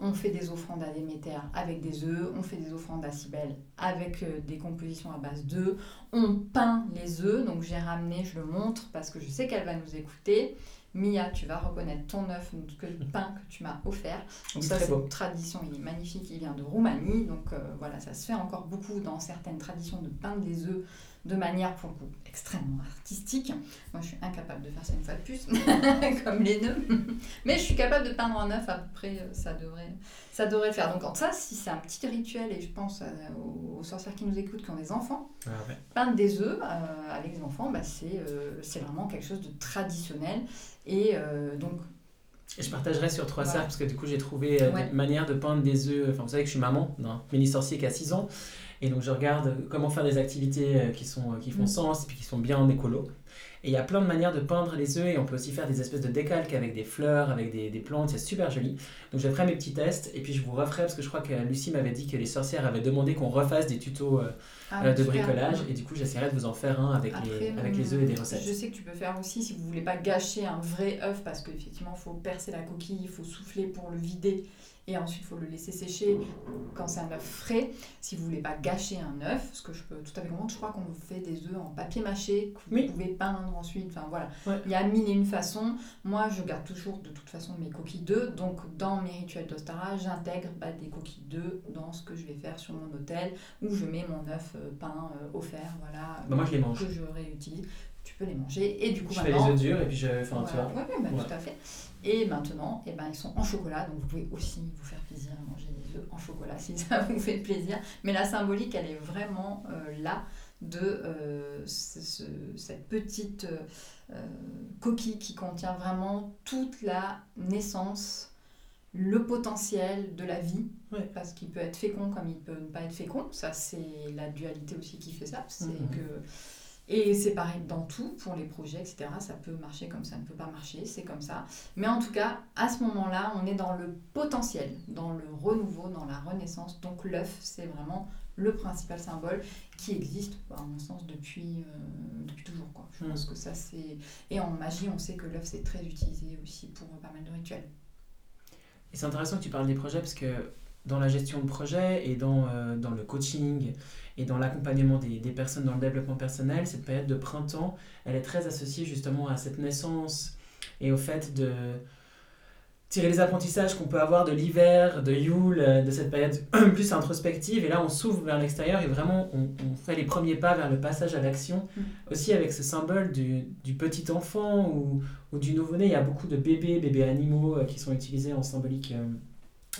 on fait des offrandes à Déméter avec des œufs, on fait des offrandes à Cybèle avec euh, des compositions à base d'œufs, on peint les œufs, donc j'ai ramené, je le montre parce que je sais qu'elle va nous écouter. Mia, tu vas reconnaître ton œuf, le pain que tu m'as offert. Donc ça, c'est une tradition, il est magnifique, il vient de Roumanie. Donc euh, voilà, ça se fait encore beaucoup dans certaines traditions de peindre des œufs de manière, pour le coup, extrêmement artistique. Moi, je suis incapable de faire ça une fois de plus, comme les nœuds. Mais je suis capable de peindre un œuf, à peu près, euh, ça devrait, ça devrait le faire. Donc, ça, si c'est un petit rituel, et je pense euh, aux, sorcières qui nous écoutent, qui ont des enfants, ah peindre des œufs euh, avec des enfants, bah, c'est vraiment quelque chose de traditionnel. Et donc, et je partagerai sur trois ça parce que du coup j'ai trouvé une manière de peindre des œufs. Enfin, vous savez que je suis maman d'un mini sorcier qui a 6 ans. Et donc je regarde comment faire des activités euh, qui, sont, euh, qui font mm. sens et puis qui sont bien en écolo. Et il y a plein de manières de peindre les œufs et on peut aussi faire des espèces de décalques avec des fleurs, avec des, des plantes, c'est super joli. Donc je ferai mes petits tests et puis je vous referai parce que je crois que Lucie m'avait dit que les sorcières avaient demandé qu'on refasse des tutos euh, ah, de bricolage et du coup j'essaierai de vous en faire un avec, les, avec les œufs et des recettes. Je sais que tu peux faire aussi si vous voulez pas gâcher un vrai œuf parce qu'effectivement il faut percer la coquille, il faut souffler pour le vider et ensuite il faut le laisser sécher quand c'est un œuf frais. Si vous voulez pas gâcher un œuf, ce que je peux tout à fait comprendre, je crois qu'on fait des œufs en papier mâché que vous pouvez peindre ensuite. Enfin voilà, il y a mille et une façons. Moi, je garde toujours de toute façon mes coquilles d'œufs. Donc dans mes rituels d'Ostara, j'intègre bah, des coquilles d'œufs dans ce que je vais faire sur mon hôtel où je mets mon œuf euh, peint euh, offert, voilà, bah, moi, je les mange. que je réutilise tu peux les manger. Et du coup, je fais les œufs durs et puis je. Enfin, tu vois. Oui, bah, tout à fait. Et maintenant, eh ben, ils sont en chocolat, donc vous pouvez aussi vous faire plaisir à manger des œufs en chocolat si ça vous fait plaisir. Mais la symbolique, elle est vraiment euh, là de euh, cette petite euh, coquille qui contient vraiment toute la naissance, le potentiel de la vie, parce qu'il peut être fécond comme il peut ne pas être fécond. Ça, c'est la dualité aussi qui fait ça. C'est mm-hmm. que et c'est pareil dans tout, pour les projets, etc. Ça peut marcher comme ça ne peut pas marcher, c'est comme ça. Mais en tout cas, à ce moment-là, on est dans le potentiel, dans le renouveau, dans la renaissance. Donc l'œuf, c'est vraiment le principal symbole qui existe, à mon sens, depuis, euh, depuis toujours. Quoi. Je pense mm. que ça, c'est... Et en magie, on sait que l'œuf, c'est très utilisé aussi pour pas mal de rituels. Et c'est intéressant que tu parles des projets parce que dans la gestion de projet et dans, euh, dans le coaching et dans l'accompagnement des, des, personnes dans le développement personnel, cette période de printemps, elle est très associée justement à cette naissance et au fait de tirer les apprentissages qu'on peut avoir de l'hiver, de Yule, de cette période plus introspective. Et là, on s'ouvre vers l'extérieur et vraiment, on, on, fait les premiers pas vers le passage à l'action. Mm. Aussi avec ce symbole du, du petit enfant ou, ou du nouveau-né. Il y a beaucoup de bébés, bébés animaux euh, qui sont utilisés en symbolique euh,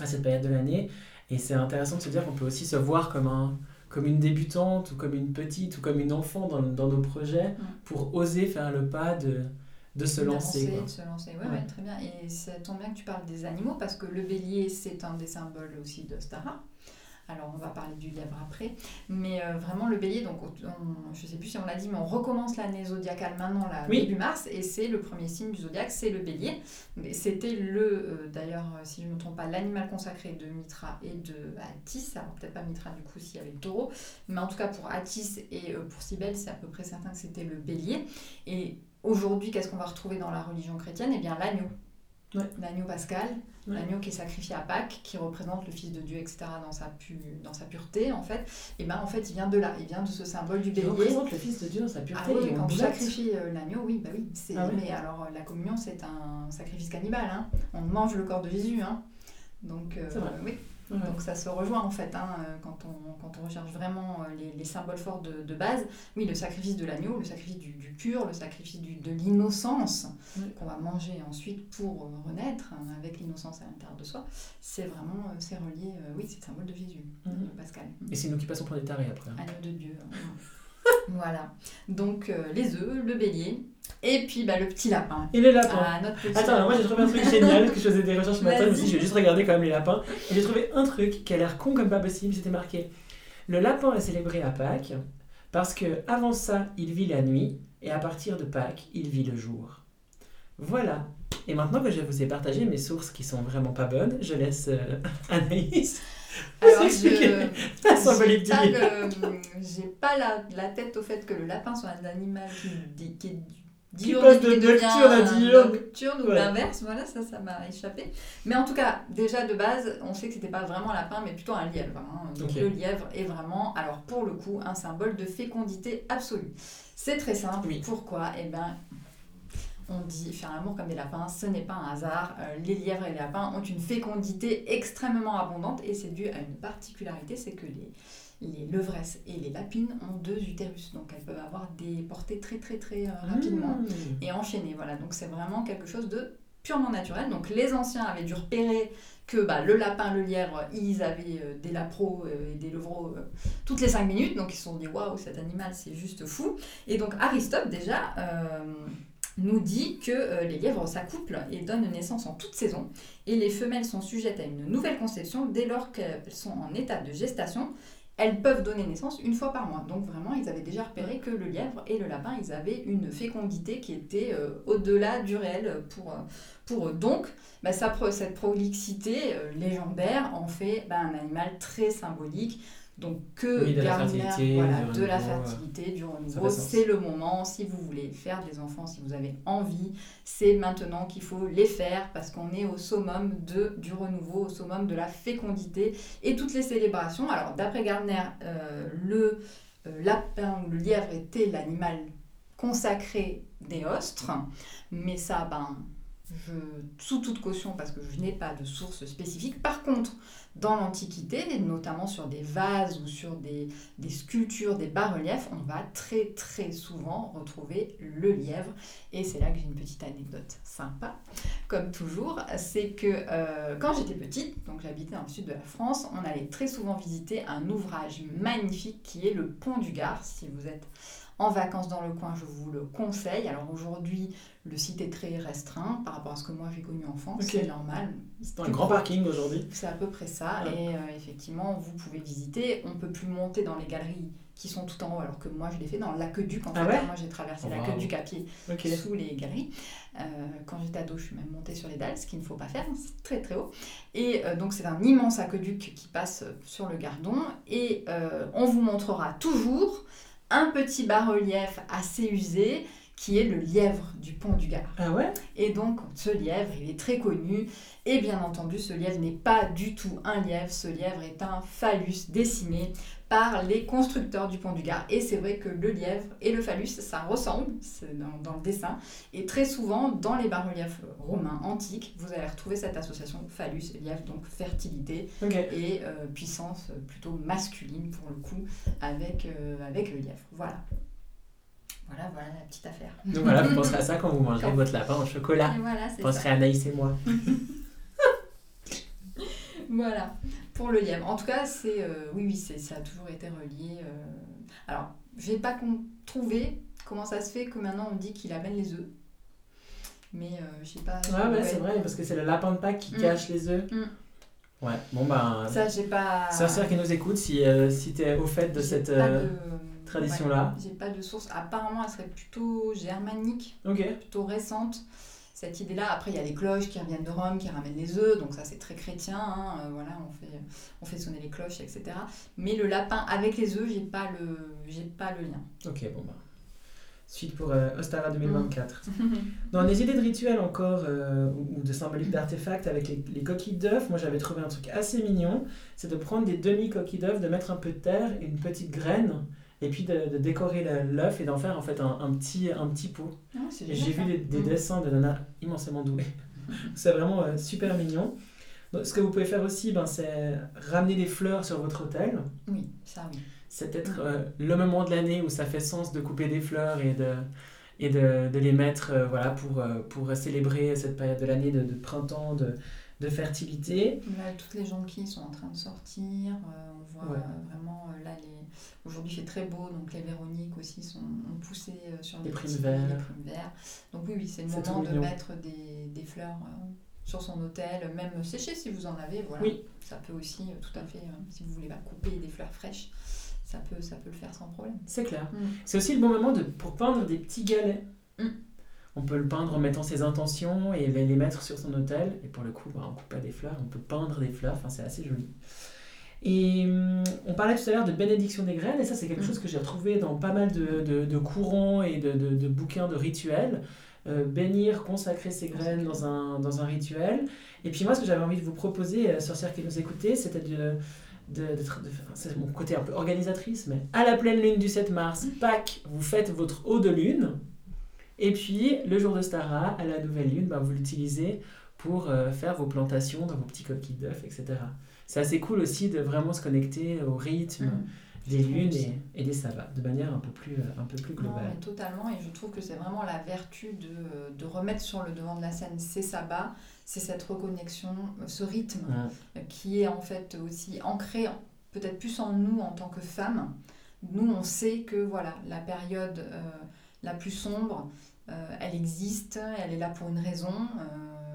à cette période de l'année. Et c'est intéressant de se dire qu'on peut aussi se voir comme un, comme une débutante ou comme une petite ou comme une enfant dans, dans nos projets pour oser faire le pas de, de se lancer. De se lancer, ouais, ouais. très bien. Et ça tombe bien que tu parles des animaux parce que le bélier, c'est un des symboles aussi de Stara. Alors on va parler du lièvre après. Mais euh, vraiment le bélier, donc je ne sais plus si on l'a dit, mais on recommence l'année zodiacale maintenant, là, début mars, et c'est le premier signe du zodiaque, c'est le bélier. C'était le, euh, d'ailleurs, si je ne me trompe pas, l'animal consacré de Mitra et de Atis. Alors peut-être pas Mitra du coup s'il y avait le taureau, mais en tout cas pour Atis et euh, pour Cybèle, c'est à peu près certain que c'était le bélier. Et aujourd'hui, qu'est-ce qu'on va retrouver dans la religion chrétienne? Eh bien l'agneau. L'agneau pascal, l'agneau qui est sacrifié à Pâques, qui représente le Fils de Dieu, etc., dans sa, pu, dans sa pureté, en fait, et ben en fait, il vient de là, il vient de ce symbole du bélier. Il représente le Fils de Dieu dans sa pureté. Ah, oui, quand tu sacrifies euh, l'agneau, oui, bah oui. Ah mais alors, la communion, c'est un sacrifice cannibale. Hein. On mange le corps de Jésus. Hein. Donc, euh, oui. Donc ça se rejoint en fait hein, euh, quand, on, quand on recherche vraiment euh, les, les symboles forts de, de, base. Oui, le sacrifice de l'agneau, le sacrifice du, du pur, le sacrifice du, de l'innocence qu'on va manger ensuite pour euh, renaître hein, avec l'innocence à l'intérieur de soi, c'est vraiment, c'est relié, oui, c'est le symbole de Jésus, mhm. Pascal. Et c'est nous qui passons pour des tarés après. Hein. Agneau de Dieu. Voilà. Donc les œufs, le bélier, et puis bah, le petit lapin. Et le lapin. Ah, Attends, moi j'ai trouvé un truc génial, que je faisais des recherches ce matin aussi, j'ai juste regardé quand même les lapins. Et j'ai trouvé un truc qui a l'air con comme pas possible, c'était marqué. Le lapin est célébré à Pâques parce que avant ça, il vit la nuit et à partir de Pâques, il vit le jour. Voilà. Et maintenant que je vous ai partagé mes sources qui sont vraiment pas bonnes, je laisse euh, Anaïs. Alors, je la symbolique du J'ai pas la, la, tête au fait que le lapin soit un animal qui, qui est qui passe de nocturne à diurne. Nocturne ou l'inverse, voilà, ça, ça m'a échappé. Mais en tout cas, déjà de base, on sait que c'était pas vraiment un lapin, mais plutôt un lièvre. Hein. Donc le lièvre est vraiment, alors pour le coup, un symbole de fécondité absolue. C'est très simple. Pourquoi? Eh ben, on dit faire l'amour comme des lapins, ce n'est pas un hasard. Euh, les lièvres et les lapins ont une fécondité extrêmement abondante et c'est dû à une particularité, c'est que les les levresses et les lapines ont deux utérus, donc elles peuvent avoir des portées très très très euh, rapidement mmh. et enchaîner. Voilà, donc c'est vraiment quelque chose de purement naturel. Donc les anciens avaient dû repérer que bah, le lapin, le lièvre, ils avaient euh, des lapros euh, et des levreaux toutes les cinq minutes, donc ils se sont dit waouh, cet animal c'est juste fou. Et donc Aristote déjà nous dit que les lièvres s'accouplent et donnent naissance en toute saison, et les femelles sont sujettes à une nouvelle conception dès lors qu'elles sont en état de gestation, elles peuvent donner naissance une fois par mois. Donc vraiment, ils avaient déjà repéré que le lièvre et le lapin, ils avaient une fécondité qui était euh, au-delà du réel pour, euh, eux. Donc, bah, cette prolixité euh, légendaire en fait bah, un animal très symbolique donc que de la fertilité, voilà, du de la fertilité, du renouveau, c'est le moment. Si vous voulez faire des enfants, si vous avez envie, c'est maintenant qu'il faut les faire parce qu'on est au summum de, du renouveau, au summum de la fécondité et toutes les célébrations. Alors d'après Gardner, euh, le euh, lapin ou le lièvre était l'animal consacré des ostres, mais ça, ben, je, sous toute caution parce que je n'ai pas de source spécifique. Par contre, dans l'Antiquité, notamment sur des vases ou sur des, des sculptures, des bas-reliefs, on va très très souvent retrouver le lièvre. Et c'est là que j'ai une petite anecdote sympa, comme toujours. C'est que euh, quand j'étais petite, donc j'habitais dans le sud de la France, on allait très souvent visiter un ouvrage magnifique qui est le Pont du Gard. Si vous êtes en vacances dans le coin, je vous le conseille. Alors aujourd'hui, le site est très restreint par rapport à ce que moi j'ai connu enfant, c'est normal. C'est un grand parking aujourd'hui. C'est à peu près ça. Et euh, effectivement, vous pouvez visiter. On peut plus monter dans les galeries qui sont tout en haut, alors que moi je l'ai fait dans l'aqueduc. En ah fait, moi j'ai traversé la l'aqueduc à pied sous les galeries. Euh, quand j'étais ado, je suis même montée sur les dalles, ce qu'il ne faut pas faire, c'est très très haut. Et euh, donc c'est un immense aqueduc qui passe sur le Gardon. Et on vous montrera toujours un petit bas-relief assez usé qui est le lièvre du pont du Gard. Ah ouais? Et donc, ce lièvre, il est très connu. Et bien entendu, ce lièvre n'est pas du tout un lièvre. Ce lièvre est un phallus dessiné par les constructeurs du pont du Gard. Et c'est vrai que le lièvre et le phallus, ça ressemble dans, dans, le dessin. Et très souvent, dans les bas-reliefs romains antiques, vous allez retrouver cette association phallus et lièvre, donc fertilité et euh, puissance plutôt masculine pour le coup, avec, euh, avec le lièvre. Voilà. Voilà, voilà la petite affaire. Donc voilà, vous penserez à ça quand vous mangerez votre lapin au chocolat. Voilà, vous penserez à Anaïs et moi. voilà, pour le lièvre. En tout cas, c'est euh, oui, oui, ça a toujours été relié. Euh... Alors, je n'ai pas trouvé comment ça se fait que maintenant on dit qu'il amène les œufs. Mais euh, je sais pas. Ouais, ouais, c'est vrai, parce que c'est le lapin de Pâques qui mm. cache les œufs. Mm. Ouais, bon ben. Ça, j'ai pas. Sorcière qui nous écoute, si, euh, si tu es au fait de cette euh, tradition-là. j'ai pas de source. Apparemment, elle serait plutôt germanique, plutôt récente. Cette idée-là, après, il y a les cloches qui reviennent de Rome, qui ramènent les œufs, donc ça, c'est très chrétien. Hein, euh, voilà, on fait, on fait sonner les cloches, etc. Mais le lapin avec les œufs, j'ai pas le, j'ai pas le lien. Ok, bon ben. Suite pour euh, Ostara 2024. Dans les idées de rituels encore, euh, ou de symboliques d'artefacts avec les, coquilles d'œufs, moi j'avais trouvé un truc assez mignon, c'est de prendre des demi-coquilles d'œufs, de mettre un peu de terre et une petite graine, et puis de, décorer l'œuf et d'en faire en fait un, petit, un petit pot. Ah, j'ai vu des, des, mm. dessins de Nana immensément doués. c'est vraiment euh, super mignon. ce que vous pouvez faire aussi, ben, c'est ramener des fleurs sur votre hôtel. Oui, ça oui c'est peut-être euh, le moment de l'année où ça fait sens de couper des fleurs et de, et de, de les mettre euh, voilà, pour, pour célébrer cette période de l'année de, de, printemps, de, de fertilité. Là, toutes les jonquilles sont en train de sortir. on voit vraiment, là, les... aujourd'hui il fait très beau, donc les Véroniques aussi sont, ont poussé sur les, les primes verts. Donc oui, oui c'est le moment de mettre des, des fleurs sur son hôtel, même sécher si vous en avez. Voilà. Oui. Ça peut aussi, tout à fait, si vous voulez pas couper des fleurs fraîches, ça peut, ça peut le faire sans problème. C'est clair. Mm. C'est aussi le bon moment de, pour peindre des petits galets. Mm. On peut le peindre en mettant ses intentions et les mettre sur son hôtel. Et pour le coup, bah, on ne coupe pas des fleurs, on peut peindre des fleurs. Enfin, c'est assez joli. Et mm, on parlait tout à l'heure de bénédiction des graines, et ça, c'est quelque chose que j'ai retrouvé dans pas mal de, de, courants et de, de, bouquins de rituels. Euh, bénir, consacrer ses graines dans un, dans un rituel. Et puis moi, ce que j'avais envie de vous proposer, euh, sorcières qui nous écoutez, c'était de, c'est mon côté un peu organisatrice, mais à la pleine lune du 7 mars, Pâques, vous faites votre eau de lune. Et puis, le jour de Stara, à la nouvelle lune, ben, vous l'utilisez pour euh, faire vos plantations dans vos petits coquilles d'œufs, etc. C'est assez cool aussi de vraiment se connecter au rythme. Mmh des lunes et, et, des sabbats, de manière un peu plus, euh, un peu plus globale. totalement, et je trouve que c'est vraiment la vertu de, de, remettre sur le devant de la scène ces sabbats, c'est cette reconnexion, ce rythme euh, qui est en fait aussi ancré peut-être plus en nous en tant que femmes. Nous, on sait que voilà, la période euh, la plus sombre, elle existe, elle est là pour une raison.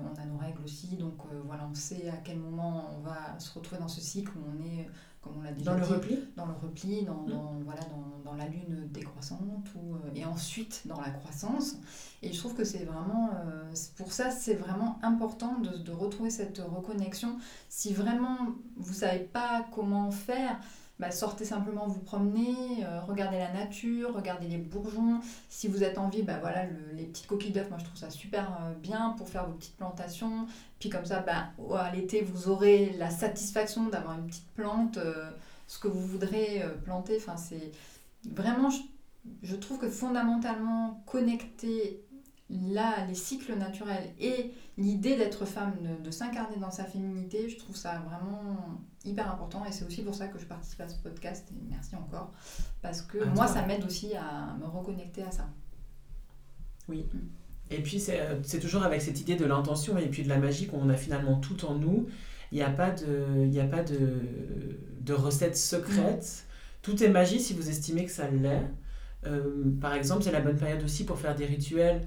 On a nos règles aussi, donc voilà, on sait à quel moment on va se retrouver dans ce cycle où on est comme on l'a déjà dans le repli Dans le repli, dans, mmh. voilà, dans, dans, la lune décroissante, ou, euh, et ensuite dans la croissance. Et je trouve que c'est vraiment, euh, pour ça, c'est vraiment important de, de, retrouver cette reconnexion. Si vraiment vous ne savez pas comment faire, bah, sortez simplement vous promener, euh, regardez la nature, regardez les bourgeons. Si vous êtes en ville, bah, voilà, les petites coquilles d'œufs, moi je trouve ça super euh, bien pour faire vos petites plantations. Puis comme ça, bah, à l'été, vous aurez la satisfaction d'avoir une petite plante, euh, ce que vous voudrez planter. Enfin, c'est vraiment, je, je trouve que fondamentalement connecter là, les cycles naturels et l'idée d'être femme, de, s'incarner dans sa féminité, je trouve ça vraiment hyper important et c'est aussi pour ça que je participe à ce podcast et merci encore parce que moi ça m'aide aussi à me reconnecter à ça. Oui. Mm. Et puis euh, c'est toujours avec cette idée de l'intention et puis de la magie qu'on a finalement tout en nous. Il n'y a pas de, il a pas de, de recette secrète. Mm. Tout est magie si vous estimez que ça l'est. Euh, par exemple, c'est la bonne période aussi pour faire des rituels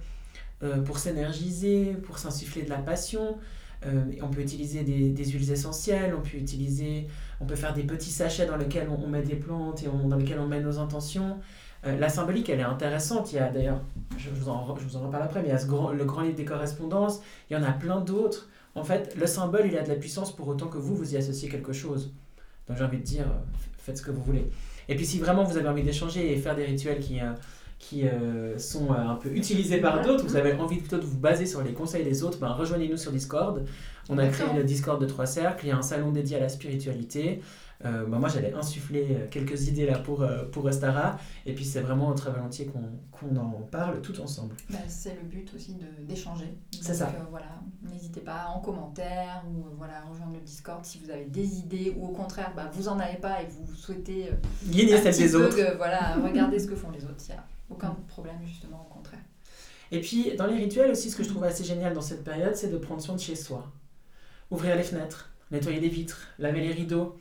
euh, pour s'énergiser, pour s'insuffler de la passion. Euh, on peut utiliser des, huiles essentielles, on peut utiliser, on peut faire des petits sachets dans lesquels on, met des plantes et dans lesquels on met nos intentions. Euh, la symbolique, elle est intéressante. Il y a d'ailleurs, je, vous en, reparle après, mais il y a le grand livre des correspondances, il y en a plein d'autres. En fait, le symbole, il a de la puissance pour autant que vous, vous y associez quelque chose. Donc j'ai envie de dire, faites ce que vous voulez. Et puis si vraiment vous avez envie d'échanger et faire des rituels qui, qui euh, sont euh, un peu utilisés par d'autres, vous avez envie plutôt de vous baser sur les conseils des autres, ben, rejoignez-nous sur Discord. On a créé le Discord de Trois Cercles, il y a un salon dédié à la spiritualité. Euh, ben, moi, j'allais insuffler quelques idées là pour, pour Estara, et puis c'est vraiment très volontiers qu'on en parle tout ensemble. Bah, c'est le but aussi d'échanger. C'est ça. voilà, n'hésitez pas en commentaire ou voilà, rejoindre le Discord si vous avez des idées ou au contraire, bah, vous en avez pas et vous souhaitez gagner celle des autres. voilà, regardez ce que font les autres. Aucun problème, justement, au contraire. Et puis, dans les rituels aussi, ce que je trouve assez génial dans cette période, c'est de prendre soin de chez soi. Ouvrir les fenêtres, nettoyer les vitres, laver les rideaux,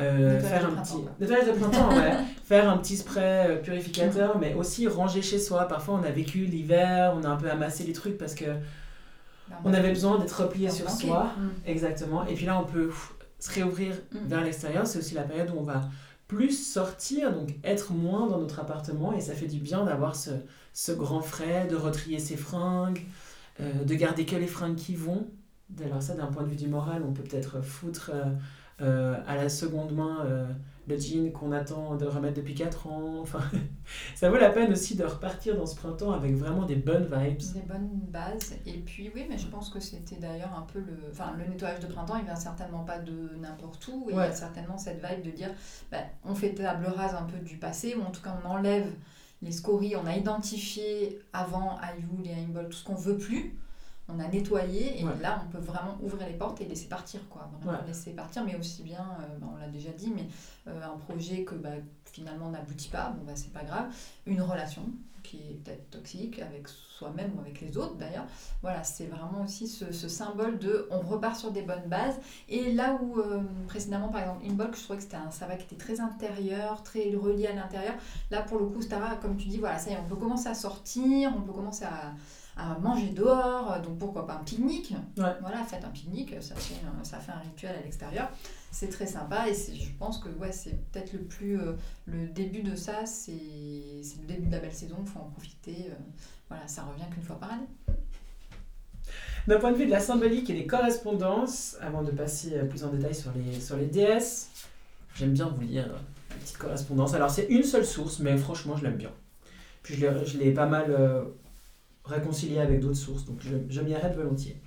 euh, faire un petit nettoyage de printemps ouais. faire un petit spray euh, purificateur mais aussi ranger chez soi parfois on a vécu l'hiver on a un peu amassé les trucs parce que On avait besoin d'être replié sur soi. Mm. Exactement. Et puis là, on peut se réouvrir mm. vers l'extérieur. C'est aussi la période où on va plus sortir, donc être moins dans notre appartement. Et ça fait du bien d'avoir ce, ce grand frais, de retrier ses fringues, euh, de garder que les fringues qui vont. Alors ça, d'un point de vue du moral, on peut peut-être foutre euh, euh, à la seconde main le jean qu'on attend de remettre depuis 4 ans. Enfin, ça vaut la peine aussi de repartir dans ce printemps avec vraiment des bonnes vibes. Des bonnes bases. Et puis oui, mais je pense que c'était d'ailleurs un peu le... Enfin, le nettoyage de printemps, il vient certainement pas de n'importe où. Et il y a certainement cette vibe de dire, bah, on fait table rase un peu du passé, ou en tout cas on enlève les scories, on a identifié avant iVool et Aimball tout ce qu'on veut plus on a nettoyé et là on peut vraiment ouvrir les portes et laisser partir quoi. Laisser partir mais aussi bien euh, bah, on l'a déjà dit mais euh, un projet que bah, finalement n'aboutit pas bon bah c'est pas grave. Une relation qui est peut-être toxique avec soi-même ou avec les autres d'ailleurs. Voilà c'est vraiment aussi ce, symbole de on repart sur des bonnes bases. Et là où euh, précédemment par exemple Inbox je trouvais que c'était un savon qui était très intérieur très relié à l'intérieur. Là pour le coup comme tu dis voilà ça y est on peut commencer à sortir on peut commencer à à manger dehors, donc pourquoi pas un pique-nique. Voilà, faites un pique-nique, ça fait, ça fait un rituel à l'extérieur. C'est très sympa et je pense que ouais, c'est peut-être le plus. Euh, le début de ça, c'est le début de la belle saison, il faut en profiter. Euh, voilà, ça revient qu'une fois par année. D'un point de vue de la symbolique et des correspondances, avant de passer euh, plus en détail sur les, sur les déesses, j'aime bien vous lire une petite correspondance. Alors, c'est une seule source, mais franchement, je l'aime bien. Puis je l'ai pas mal réconcilier avec d'autres sources, donc je, je m'y arrête volontiers.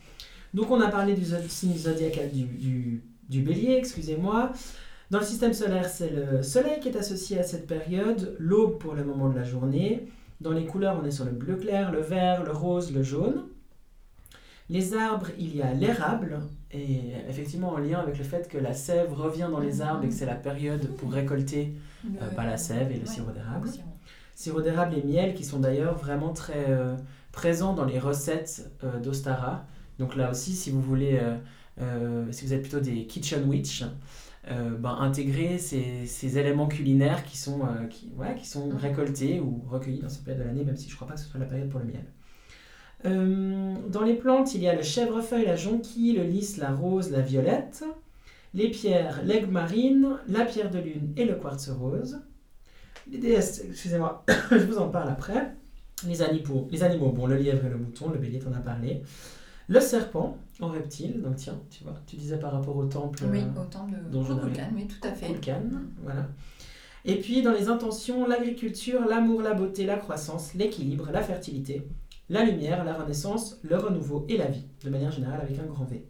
Donc on a parlé du signe zodiacal du, du, du bélier, excusez-moi. Dans le système solaire, c'est le soleil qui est associé à cette période, l'aube pour le moment de la journée. Dans les couleurs, on est sur le bleu clair, le vert, le rose, le jaune. Les arbres, il y a l'érable, et effectivement en lien avec le fait que la sève revient dans les arbres et que c'est la période pour récolter euh, bah, la sève et le sirop d'érable. Sirop d'érable et miel qui sont d'ailleurs vraiment très euh, présent dans les recettes euh, d'Ostara. Donc là aussi, si vous voulez, euh, euh, si vous êtes plutôt des kitchen witch, ben, intégrer ces, ces, éléments culinaires qui sont, qui, ouais, qui sont mhm. récoltés ou recueillis dans cette période de l'année, même si je ne crois pas que ce soit la période pour le miel. dans les plantes, il y a le chèvrefeuille, la jonquille, le lys, la rose, la violette. Les pierres, l'aigle marine, la pierre de lune et le quartz rose. Les déesses, excusez-moi, je vous en parle après. Les animaux, les animaux, bon, le lièvre et le mouton, le bélier, t'en as parlé. Le serpent en reptile, donc tiens, tu vois, tu disais par rapport au temple. Oui, euh, au temple de Kukulkan, oui, tout à fait. Kukulkan, voilà. Et puis dans les intentions, l'agriculture, l'amour, la beauté, la croissance, l'équilibre, la fertilité, la lumière, la renaissance, le renouveau et la vie, de manière générale avec un grand V.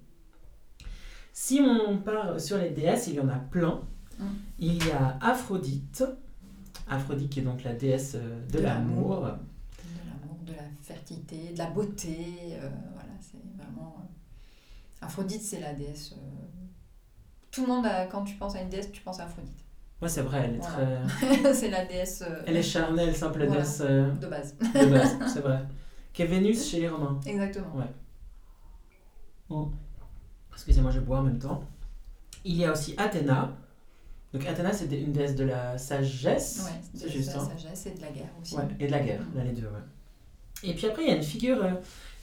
Si on part sur les déesses, il y en a plein. Mm. Il y a Aphrodite, Aphrodite qui est donc la déesse euh, de, l'amour fertilité, de la beauté. Euh, voilà, c'est vraiment. Euh, Aphrodite, c'est la déesse. Euh, tout le monde, quand tu penses à une déesse, tu penses à Aphrodite. Ouais, c'est vrai, elle est très. c'est la déesse. Elle est charnelle, simple déesse. De base. de base, c'est vrai. Qui est Vénus chez les Romains. Exactement. Ouais. Bon. Excusez-moi, je bois en même temps. Il y a aussi Athéna. Donc Athéna, c'est une déesse de la sagesse. Ouais, c'est juste. De la hein. sagesse et de la guerre aussi. Ouais, et de la guerre, là les deux, ouais. Et puis après, il y a une figure euh,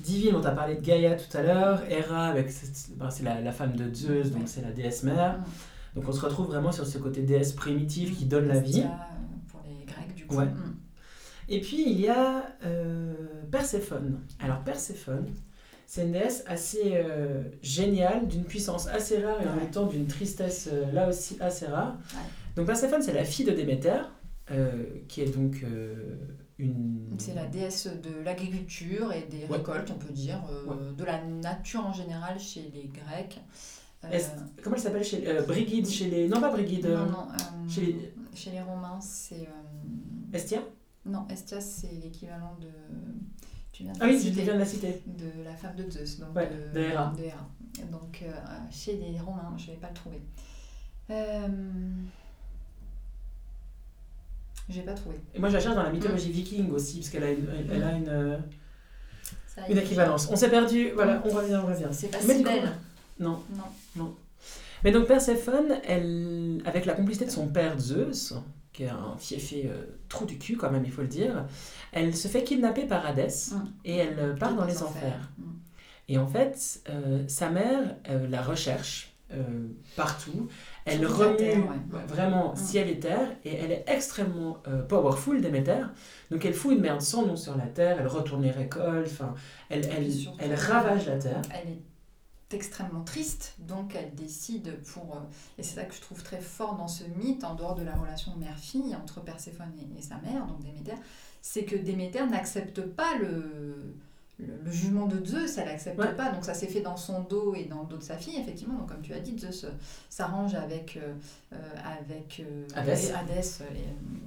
divine, on t'a parlé de Gaïa tout à l'heure, Hera, ben, c'est la, la, femme de Zeus, donc c'est la déesse mère. Donc on se retrouve vraiment sur ce côté déesse primitive qui donne la vie. Euh, pour les Grecs, du coup. Ouais. Et puis il y a euh, Perséphone. Alors Perséphone, c'est une déesse assez euh, géniale, d'une puissance assez rare et en même temps d'une tristesse là aussi assez rare. Donc Perséphone, c'est la fille de Déméter, qui est donc c'est la déesse de l'agriculture et des récoltes, on peut dire, euh, de la nature en général chez les Grecs. Euh, comment elle s'appelle chez euh, Brigide chez les non pas Brigide non, non, chez, les... chez les Romains c'est Estia non Estia c'est l'équivalent de tu viens de ah oui je viens de la citer. De la femme de Zeus donc de, de, donc chez les Romains je vais pas le trouver j'ai pas trouvé. Et moi, je la cherche dans la mythologie mm. viking aussi, parce qu'elle a une, elle, a une, euh, une équivalence. On s'est perdu, voilà, on revient, on revient. C'est pas si belle. Non. Non. non. Mais donc Perséphone, elle, avec la complicité de son père Zeus, qui est un fiefé euh, trou du cul quand même, il faut le dire, elle se fait kidnapper par Hadès mm. et elle part dans les enfers. Mm. Et en fait, sa mère la recherche partout. Elle remue vraiment ciel et terre et elle est extrêmement powerful, Déméter. Donc elle fout une merde sans nom sur la terre, elle retourne les récoltes, enfin, elle, elle, elle ravage la terre. Elle est extrêmement triste, donc elle décide pour... Euh, et c'est ça que je trouve très fort dans ce mythe, en dehors de la relation mère-fille entre Perséphone et, sa mère, donc Déméter, c'est que Déméter n'accepte pas le le, jugement de Zeus, elle n'accepte pas. Donc ça s'est fait dans son dos et dans le dos de sa fille, effectivement. Donc comme tu as dit, Zeus euh, s'arrange avec, euh, euh, avec Hadès,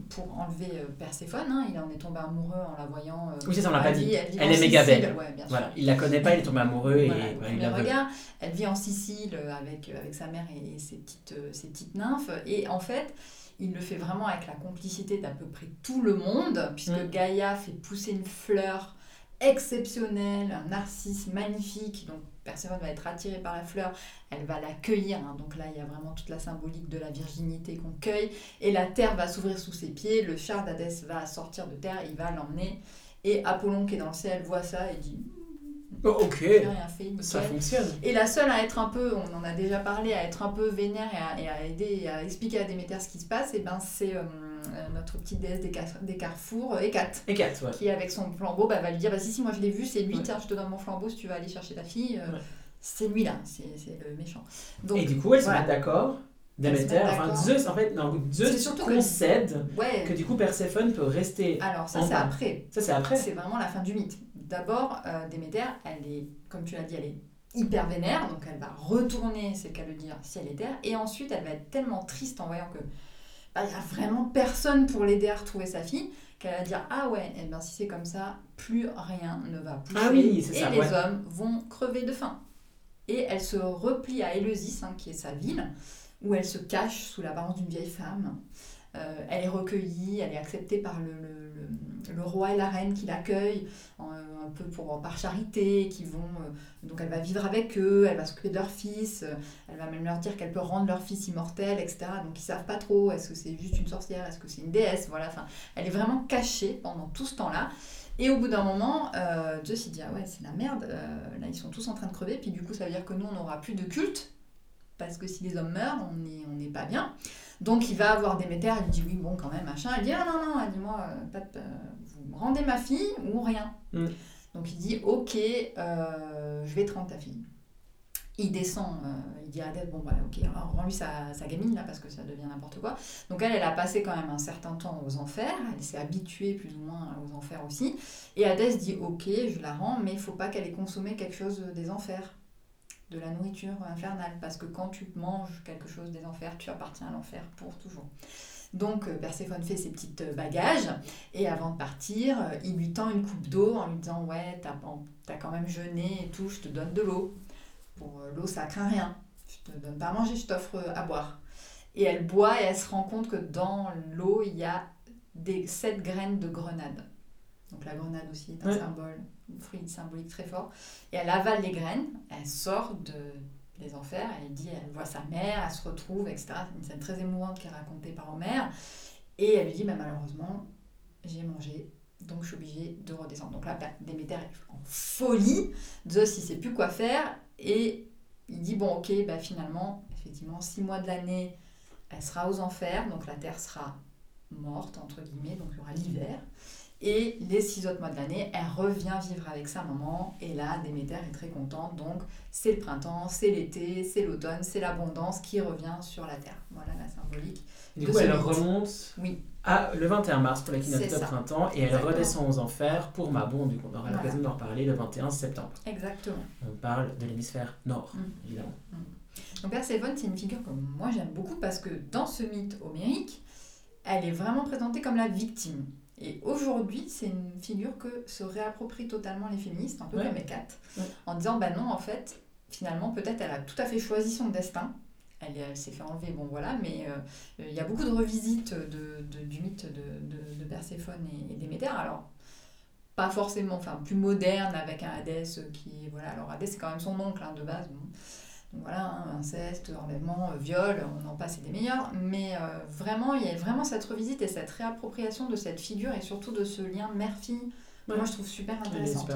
pour enlever Perséphone. Hein. Il en est tombé amoureux en la voyant. oui, c'est ça, on l'a pas dit. Elle, est méga belle. voilà. Il la connaît pas, il est tombé amoureux. et, il la. Elle vit en Sicile avec, avec sa mère et, ses, petites, ses petites nymphes. Et en fait, il le fait vraiment avec la complicité d'à peu près tout le monde, puisque mm. Gaïa fait pousser une fleur exceptionnel, un narcisse magnifique, donc personne va être attiré par la fleur, elle va l'accueillir, hein. donc là il y a vraiment toute la symbolique de la virginité qu'on cueille, et la terre va s'ouvrir sous ses pieds, le char d'Hadès va sortir de terre, il va l'emmener, et Apollon qui est dans le ciel voit ça et dit Oh, ok, ça fonctionne. Et la seule à être un peu, on en a déjà parlé, à être un peu vénère et à, aider, à expliquer à Déméter ce qui se passe, et ben c'est euh, notre petite déesse des, des carrefours, Hécate. Hécate, ouais. Qui avec son flambeau bah, va lui dire bah, si, si, moi je l'ai vu, c'est lui, tiens, je te donne mon flambeau si tu vas aller chercher ta fille. Euh, c'est lui là, c'est le méchant. Donc, et du coup, elle se met d'accord. Déméter, enfin Zeus, en fait, non, Zeus concède que... que du coup Perséphone peut rester. Alors, ça c'est après. Ça c'est après. C'est vraiment la fin du mythe. D'abord, euh, Déméter, elle est, comme tu l'as dit, elle est hyper vénère, donc elle va retourner, c'est le cas de dire, ciel et terre, et ensuite elle va être tellement triste en voyant que bah, il n'y a vraiment personne pour l'aider à retrouver sa fille, qu'elle va dire Ah ouais, et eh ben, si c'est comme ça, plus rien ne va pousser. Ah oui, et les hommes vont crever de faim. Et elle se replie à Éleusis, hein, qui est sa ville, où elle se cache sous l'apparence d'une vieille femme. Euh, elle est recueillie, elle est acceptée par le, le, roi et la reine qui l'accueillent, un peu pour, par charité, qui vont... Euh, donc elle va vivre avec eux, elle va s'occuper de leur fils, euh, elle va même leur dire qu'elle peut rendre leur fils immortel, etc. Donc ils savent pas trop, est-ce que c'est juste une sorcière, est-ce que c'est une déesse, voilà. Enfin, elle est vraiment cachée pendant tout ce temps-là. Et au bout d'un moment, euh, Zeus s'est dit ah ouais c'est la merde, là ils sont tous en train de crever, puis du coup ça veut dire que nous on n'aura plus de culte, parce que si les hommes meurent, on n'est on pas bien. Donc il va avoir Déméter, il dit oui, bon, quand même, machin. Elle dit ah non, non, elle dit moi, euh, euh, vous rendez ma fille ou rien. Mm. Donc il dit ok, euh, je vais te rendre ta fille. Il descend, il dit à Adèle, bon bah ok, alors rends-lui sa, sa, gamine là parce que ça devient n'importe quoi. Donc elle, elle a passé quand même un certain temps aux enfers, elle s'est habituée plus ou moins aux enfers aussi. Et Hadès dit ok, je la rends, mais il faut pas qu'elle ait consommé quelque chose des enfers de la nourriture infernale, parce que quand tu manges quelque chose des enfers, tu appartiens à l'enfer pour toujours. Donc euh, Perséphone fait ses petites euh, bagages et avant de partir, euh, il lui tend une coupe d'eau en lui disant ouais t'as as quand même jeûné et tout, je te donne de l'eau. Pour l'eau ça craint rien. Je te donne pas à manger, je t'offre à boire. Et elle boit et elle se rend compte que dans l'eau il y a des sept graines de grenade. Donc la grenade aussi est un symbole fruit symbolique très fort. Et elle avale les graines, elle sort de, des enfers, elle dit, elle voit sa mère, elle se retrouve, etc. C'est une scène très émouvante qui est racontée par Homère. Et elle lui dit, bah, malheureusement, j'ai mangé, donc je suis obligée de redescendre. Donc là, Déméter est en folie, Zeus, il sait plus quoi faire, et il dit, bon, ok, bah, finalement, effectivement, six mois de l'année, elle sera aux enfers, donc la terre sera morte, entre guillemets, donc il y aura l'hiver. Et les six autres mois de l'année, elle revient vivre avec sa maman. Et là, Déméter est très contente. Donc, c'est le printemps, c'est l'été, c'est l'automne, c'est l'abondance qui revient sur la terre. Voilà la symbolique. du coup, elle remonte oui. à le 21 mars pour l'équinoxe de printemps et elle redescend aux enfers pour Mabon. Du coup, on aura l'occasion d'en reparler le 21 septembre. Exactement. On parle de l'hémisphère nord, mm. évidemment. Mm. Donc, Perséphone, c'est une figure que moi j'aime beaucoup parce que dans ce mythe homérique, elle est vraiment présentée comme la victime. Et aujourd'hui, c'est une figure que se réapproprient totalement les féministes, un peu comme Hécate, en disant bah non, en fait, finalement, peut-être elle a tout à fait choisi son destin. Elle, s'est fait enlever, bon voilà, mais euh, il y a beaucoup de revisites de, du mythe de, de, Perséphone et, et Déméter. Alors, pas forcément, enfin, plus moderne avec un Hadès qui, voilà, alors Hadès c'est quand même son oncle hein, de base. Voilà, hein, inceste, enlèvement, euh, viol, on en passe et des meilleurs. Mais euh, vraiment, il y a vraiment cette revisite et cette réappropriation de cette figure et surtout de ce lien mère-fille Moi, je trouve super intéressante.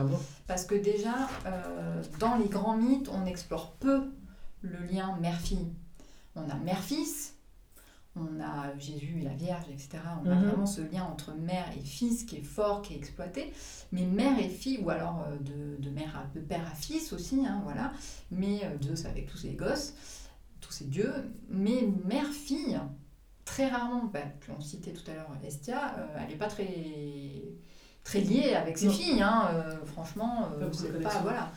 Parce que déjà, euh, dans les grands mythes, on explore peu le lien mère-fille. On a mère-fils, on a Jésus et la Vierge, etc. On a mhm. vraiment ce lien entre mère et fils qui est fort, qui est exploité. Mais mère et fille, ou alors euh, de, de, mère à, de père à fils aussi, hein, voilà. Mais Zeus avec tous ses gosses, tous ses dieux. Mais mère-fille, très rarement, ben, on citait tout à l'heure Estia, euh, elle n'est pas très très liée avec ses filles, hein, franchement, c'est pas, voilà.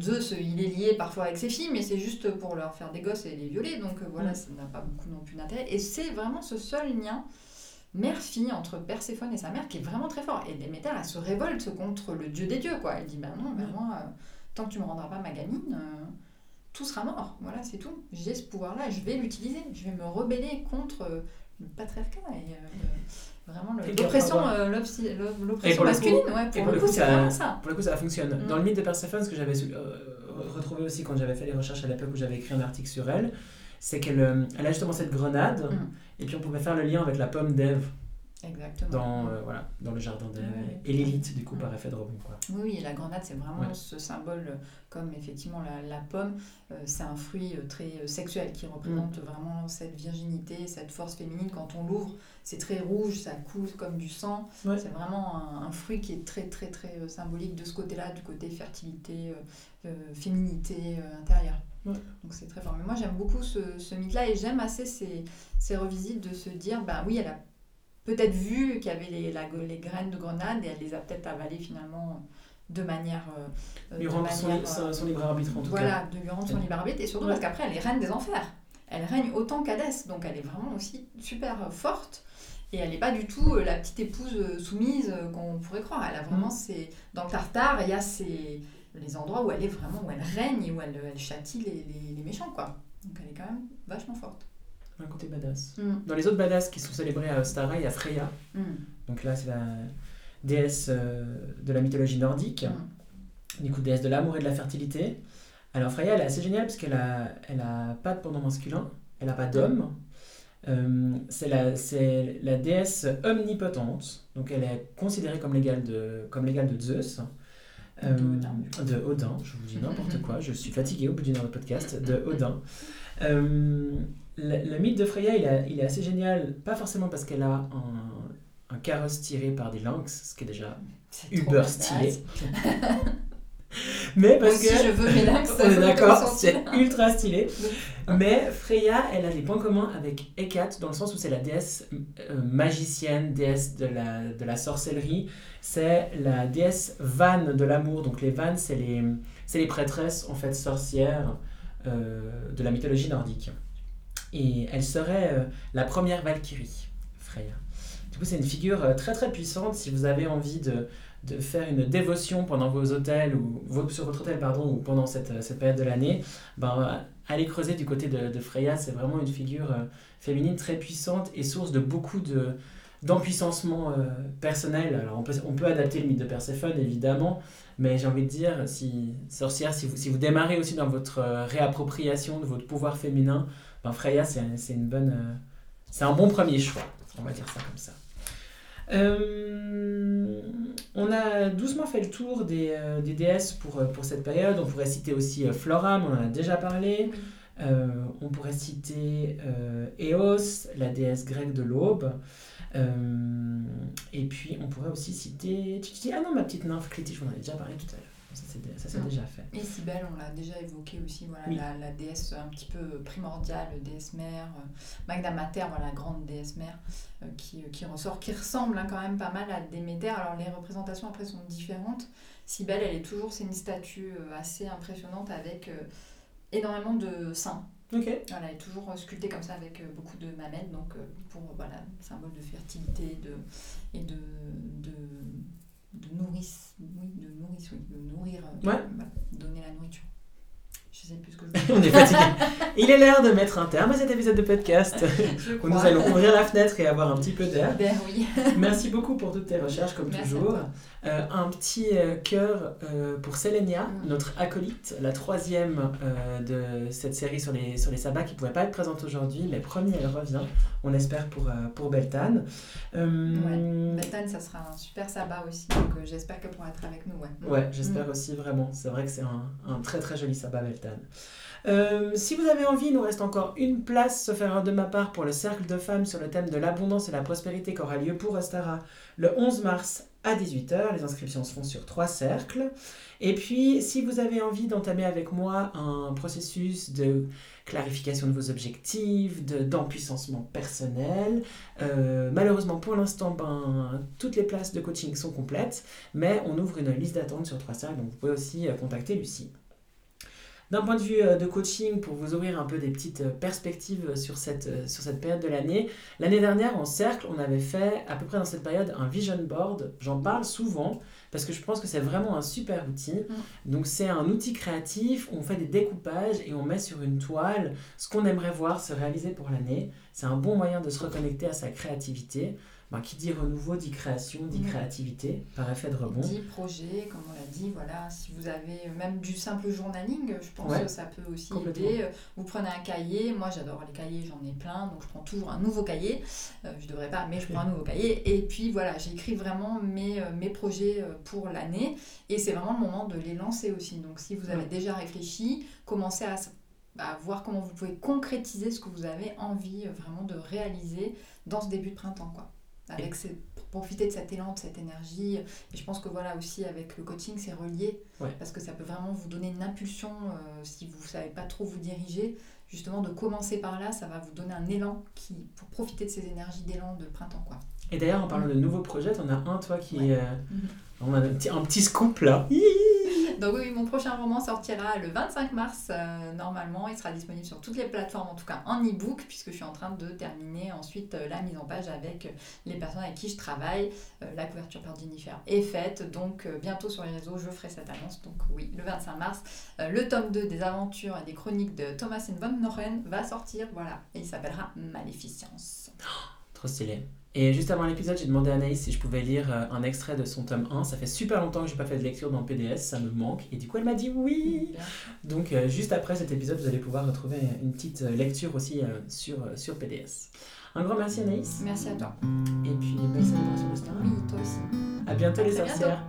Zeus, il est lié parfois avec ses filles, mais c'est juste pour leur faire des gosses et les violer, donc voilà, ça n'a pas beaucoup non plus d'intérêt. Et c'est vraiment ce seul lien mère-fille entre Perséphone et sa mère qui est vraiment très fort. Et Déméter, elle se révolte contre le dieu des dieux, quoi. Elle dit, ben non, ben moi, tant que tu me rendras pas ma gamine tout sera mort. Voilà, c'est tout. J'ai ce pouvoir-là, je vais l'utiliser. Je vais me rebeller contre euh, le patriarcat et euh, vraiment l'oppression euh, masculine. Ouais, pour, le coup, ça, ça. Pour le coup, ça fonctionne. Mm. Dans le mythe de Perséphone, ce que j'avais retrouvé aussi quand j'avais fait les recherches à l'époque où j'avais écrit un article sur elle, c'est qu'elle elle a justement cette grenade, mm. et puis on pouvait faire le lien avec la pomme d'Ève. Exactement. Dans, euh, voilà, dans le jardin d'Ève. Et l'élite, du coup, par effet de rebond. Quoi. Oui, oui, la grenade, c'est vraiment ce symbole, euh, comme effectivement la, la pomme, euh, c'est un fruit très sexuel qui représente mm. vraiment cette virginité, cette force féminine. Quand on l'ouvre, c'est très rouge, ça coule comme du sang. C'est vraiment un, fruit qui est très, très, très symbolique de ce côté-là, du côté fertilité, féminité intérieure. Donc c'est très fort. Mais moi, j'aime beaucoup ce, ce mythe-là et j'aime assez ces, ces revisites de se dire, ben oui, elle a peut-être vu qu'il y avait les, les graines de grenade et elle les a peut-être avalées finalement de manière. Euh, lui rendre son, son, libre arbitre en tout voilà, cas. Voilà, de lui rendre son libre arbitre et surtout parce qu'après elle est reine des enfers. Elle règne autant qu'Hadès, donc elle est vraiment aussi super euh, forte. Et elle n'est pas du tout euh, la petite épouse soumise qu'on pourrait croire. Elle a vraiment mm. ses... Dans le Tartare, il y a ces... les endroits où elle est vraiment, où elle règne et où elle, elle châtie les, les, les méchants, quoi. Donc elle est quand même vachement forte un côté badass. Mm. Dans les autres badass qui sont célébrés à Ostara, il y a Freya. Mm. Donc là, c'est la déesse euh, de la mythologie nordique. Mm. Du coup, déesse de l'amour et de la fertilité. Alors Freya, elle est assez géniale parce qu'elle a, elle a pas de pendant masculin, elle n'a pas d'homme. Euh, c'est la, la déesse omnipotente, donc elle est considérée comme l'égale de, comme de Zeus. Euh, de Odin, je vous dis n'importe quoi, je suis fatigué au bout d'une heure de podcast, de Odin. Euh, le, mythe de Freya, il, il, est assez génial, pas forcément parce qu'elle a un, un, carrosse tiré par des lynx, ce qui est déjà uber stylé. Mais parce que. je veux mes lynx, on est d'accord, c'est ultra stylé. Mais Freya, elle a des points communs avec Hecate, dans le sens où c'est la déesse euh, magicienne, déesse de la, de la sorcellerie. C'est la déesse vanne de l'amour. Donc les vannes, c'est les, les prêtresses, en fait, sorcières euh, de la mythologie nordique. Et elle serait euh, la première Valkyrie, Freya. Du coup, c'est une figure euh, très très puissante. Si vous avez envie de, de faire une dévotion pendant vos hôtels, ou sur votre hôtel, pardon, ou pendant cette, euh, cette période de l'année, ben, allez creuser du côté de, Freya. C'est vraiment une figure féminine très puissante et source de beaucoup de d'empuissancement personnel. Alors on peut, on peut adapter le mythe de Perséphone évidemment, mais j'ai envie de dire, si sorcière, si vous, si vous démarrez aussi dans votre réappropriation de votre pouvoir féminin, ben, Freya, c'est une bonne. Euh, c'est un bon premier choix, on va dire ça comme ça. Euh, on a doucement fait le tour des, euh, des, déesses pour, pour cette période. On pourrait citer aussi Flora, mais on en a déjà parlé. on pourrait citer Eos, la déesse grecque de l'aube. et puis on pourrait aussi citer. Ah non, ma petite nymphe Clétie, j'en avais déjà parlé tout à l'heure. Ça s'est déjà fait. Et Cybèle, on l'a déjà évoqué aussi, voilà, la, déesse un petit peu primordiale, déesse mère, euh, Magna Mater, voilà, la grande déesse mère, euh, qui, euh, qui, ressort, qui ressemble hein, quand même pas mal à Déméter. Alors les représentations après sont différentes. Cybèle, elle est toujours, c'est une statue assez impressionnante avec énormément de seins. Voilà, elle est toujours sculptée comme ça avec beaucoup de mamelles, donc pour voilà, symbole de fertilité de, et de, de de nourrice, oui, de nourrice, oui, de nourrir, euh, donner la nourriture. Je sais plus ce que je On est fatigué. Il est l'heure de mettre un terme à cet épisode de podcast où nous allons ouvrir la fenêtre et avoir un petit peu d'air. Ben oui. Merci beaucoup pour toutes tes recherches, comme toujours. Euh, un petit euh, cœur euh, pour Selenia, mm. notre acolyte, la troisième de cette série sur les, sur les sabbats qui ne pouvait pas être présente aujourd'hui, mais promis, elle revient. On espère pour, pour Beltane. Ouais. Beltane, ça sera un super sabbat aussi, donc j'espère qu'elle pourra être avec nous. Ouais, ouais j'espère mm. aussi vraiment. C'est vrai que c'est un, un, très très joli sabbat, Beltane. Euh, si vous avez envie, il nous reste encore une place, sauf erreur de ma part, pour le cercle de femmes sur le thème de l'abondance et la prospérité qui aura lieu pour Ostara le 11 mars à 18h. Les inscriptions se font sur trois cercles. Et puis, si vous avez envie d'entamer avec moi un processus de clarification de vos objectifs, d'empuissancement personnel, euh, malheureusement pour l'instant, ben, toutes les places de coaching sont complètes, mais on ouvre une liste d'attente sur trois cercles, donc vous pouvez aussi euh, contacter Lucie. D'un point de vue euh, de coaching, pour vous ouvrir un peu des petites euh, perspectives sur cette, euh, sur cette période de l'année, l'année dernière en cercle, on avait fait à peu près dans cette période un vision board. J'en parle souvent parce que je pense que c'est vraiment un super outil. Mm. Donc c'est un outil créatif, on fait des découpages et on met sur une toile ce qu'on aimerait voir se réaliser pour l'année. C'est un bon moyen de se reconnecter à sa créativité. Ben, qui dit renouveau dit création, dit créativité, par effet de rebond. Dit projet, comme on l'a dit, voilà, si vous avez même du simple journaling, je pense que ça peut aussi aider. Vous prenez un cahier, moi j'adore les cahiers, j'en ai plein, donc je prends toujours un nouveau cahier. Euh, je devrais pas, mais je prends un nouveau cahier. Et puis voilà, j'écris vraiment mes, euh, mes projets euh, pour l'année. Et c'est vraiment le moment de les lancer aussi. Donc si vous avez déjà réfléchi, commencez à à voir comment vous pouvez concrétiser ce que vous avez envie vraiment de réaliser dans ce début de printemps. Quoi avec pour profiter de cet élan, de cette énergie. Et je pense que voilà aussi avec le coaching, c'est relié parce que ça peut vraiment vous donner une impulsion euh, si vous ne savez pas trop vous diriger. Justement, de commencer par là, ça va vous donner un élan qui, pour profiter de ces énergies d'élan de printemps. Quoi. Et d'ailleurs, en parlant de nouveaux projets, on a un, toi, qui. Euh, mhm. On a un petit, un petit scoop là. Donc oui, mon prochain roman sortira le 25 mars euh, normalement. Il sera disponible sur toutes les plateformes, en tout cas en e-book, puisque je suis en train de terminer ensuite euh, la mise en page avec euh, les personnes avec qui je travaille. la couverture par Jennifer est faite, donc bientôt sur les réseaux, je ferai cette annonce. Donc oui, le 25 mars, le tome 2 des aventures et des chroniques de Thomas von Noren va sortir, voilà, et il s'appellera Maléficience. trop stylé. Et juste avant l'épisode, j'ai demandé à Anaïs si je pouvais lire euh, un extrait de son tome 1. Ça fait super longtemps que j'ai pas fait de lecture dans PDS, ça me manque. Et du coup, elle m'a dit oui. Donc, euh, juste après cet épisode, vous allez pouvoir retrouver une petite euh, lecture aussi sur, sur PDS. Un grand merci Anaïs. Merci à toi. Et puis, belle célébration de Oui, toi aussi. À bientôt les sorcières.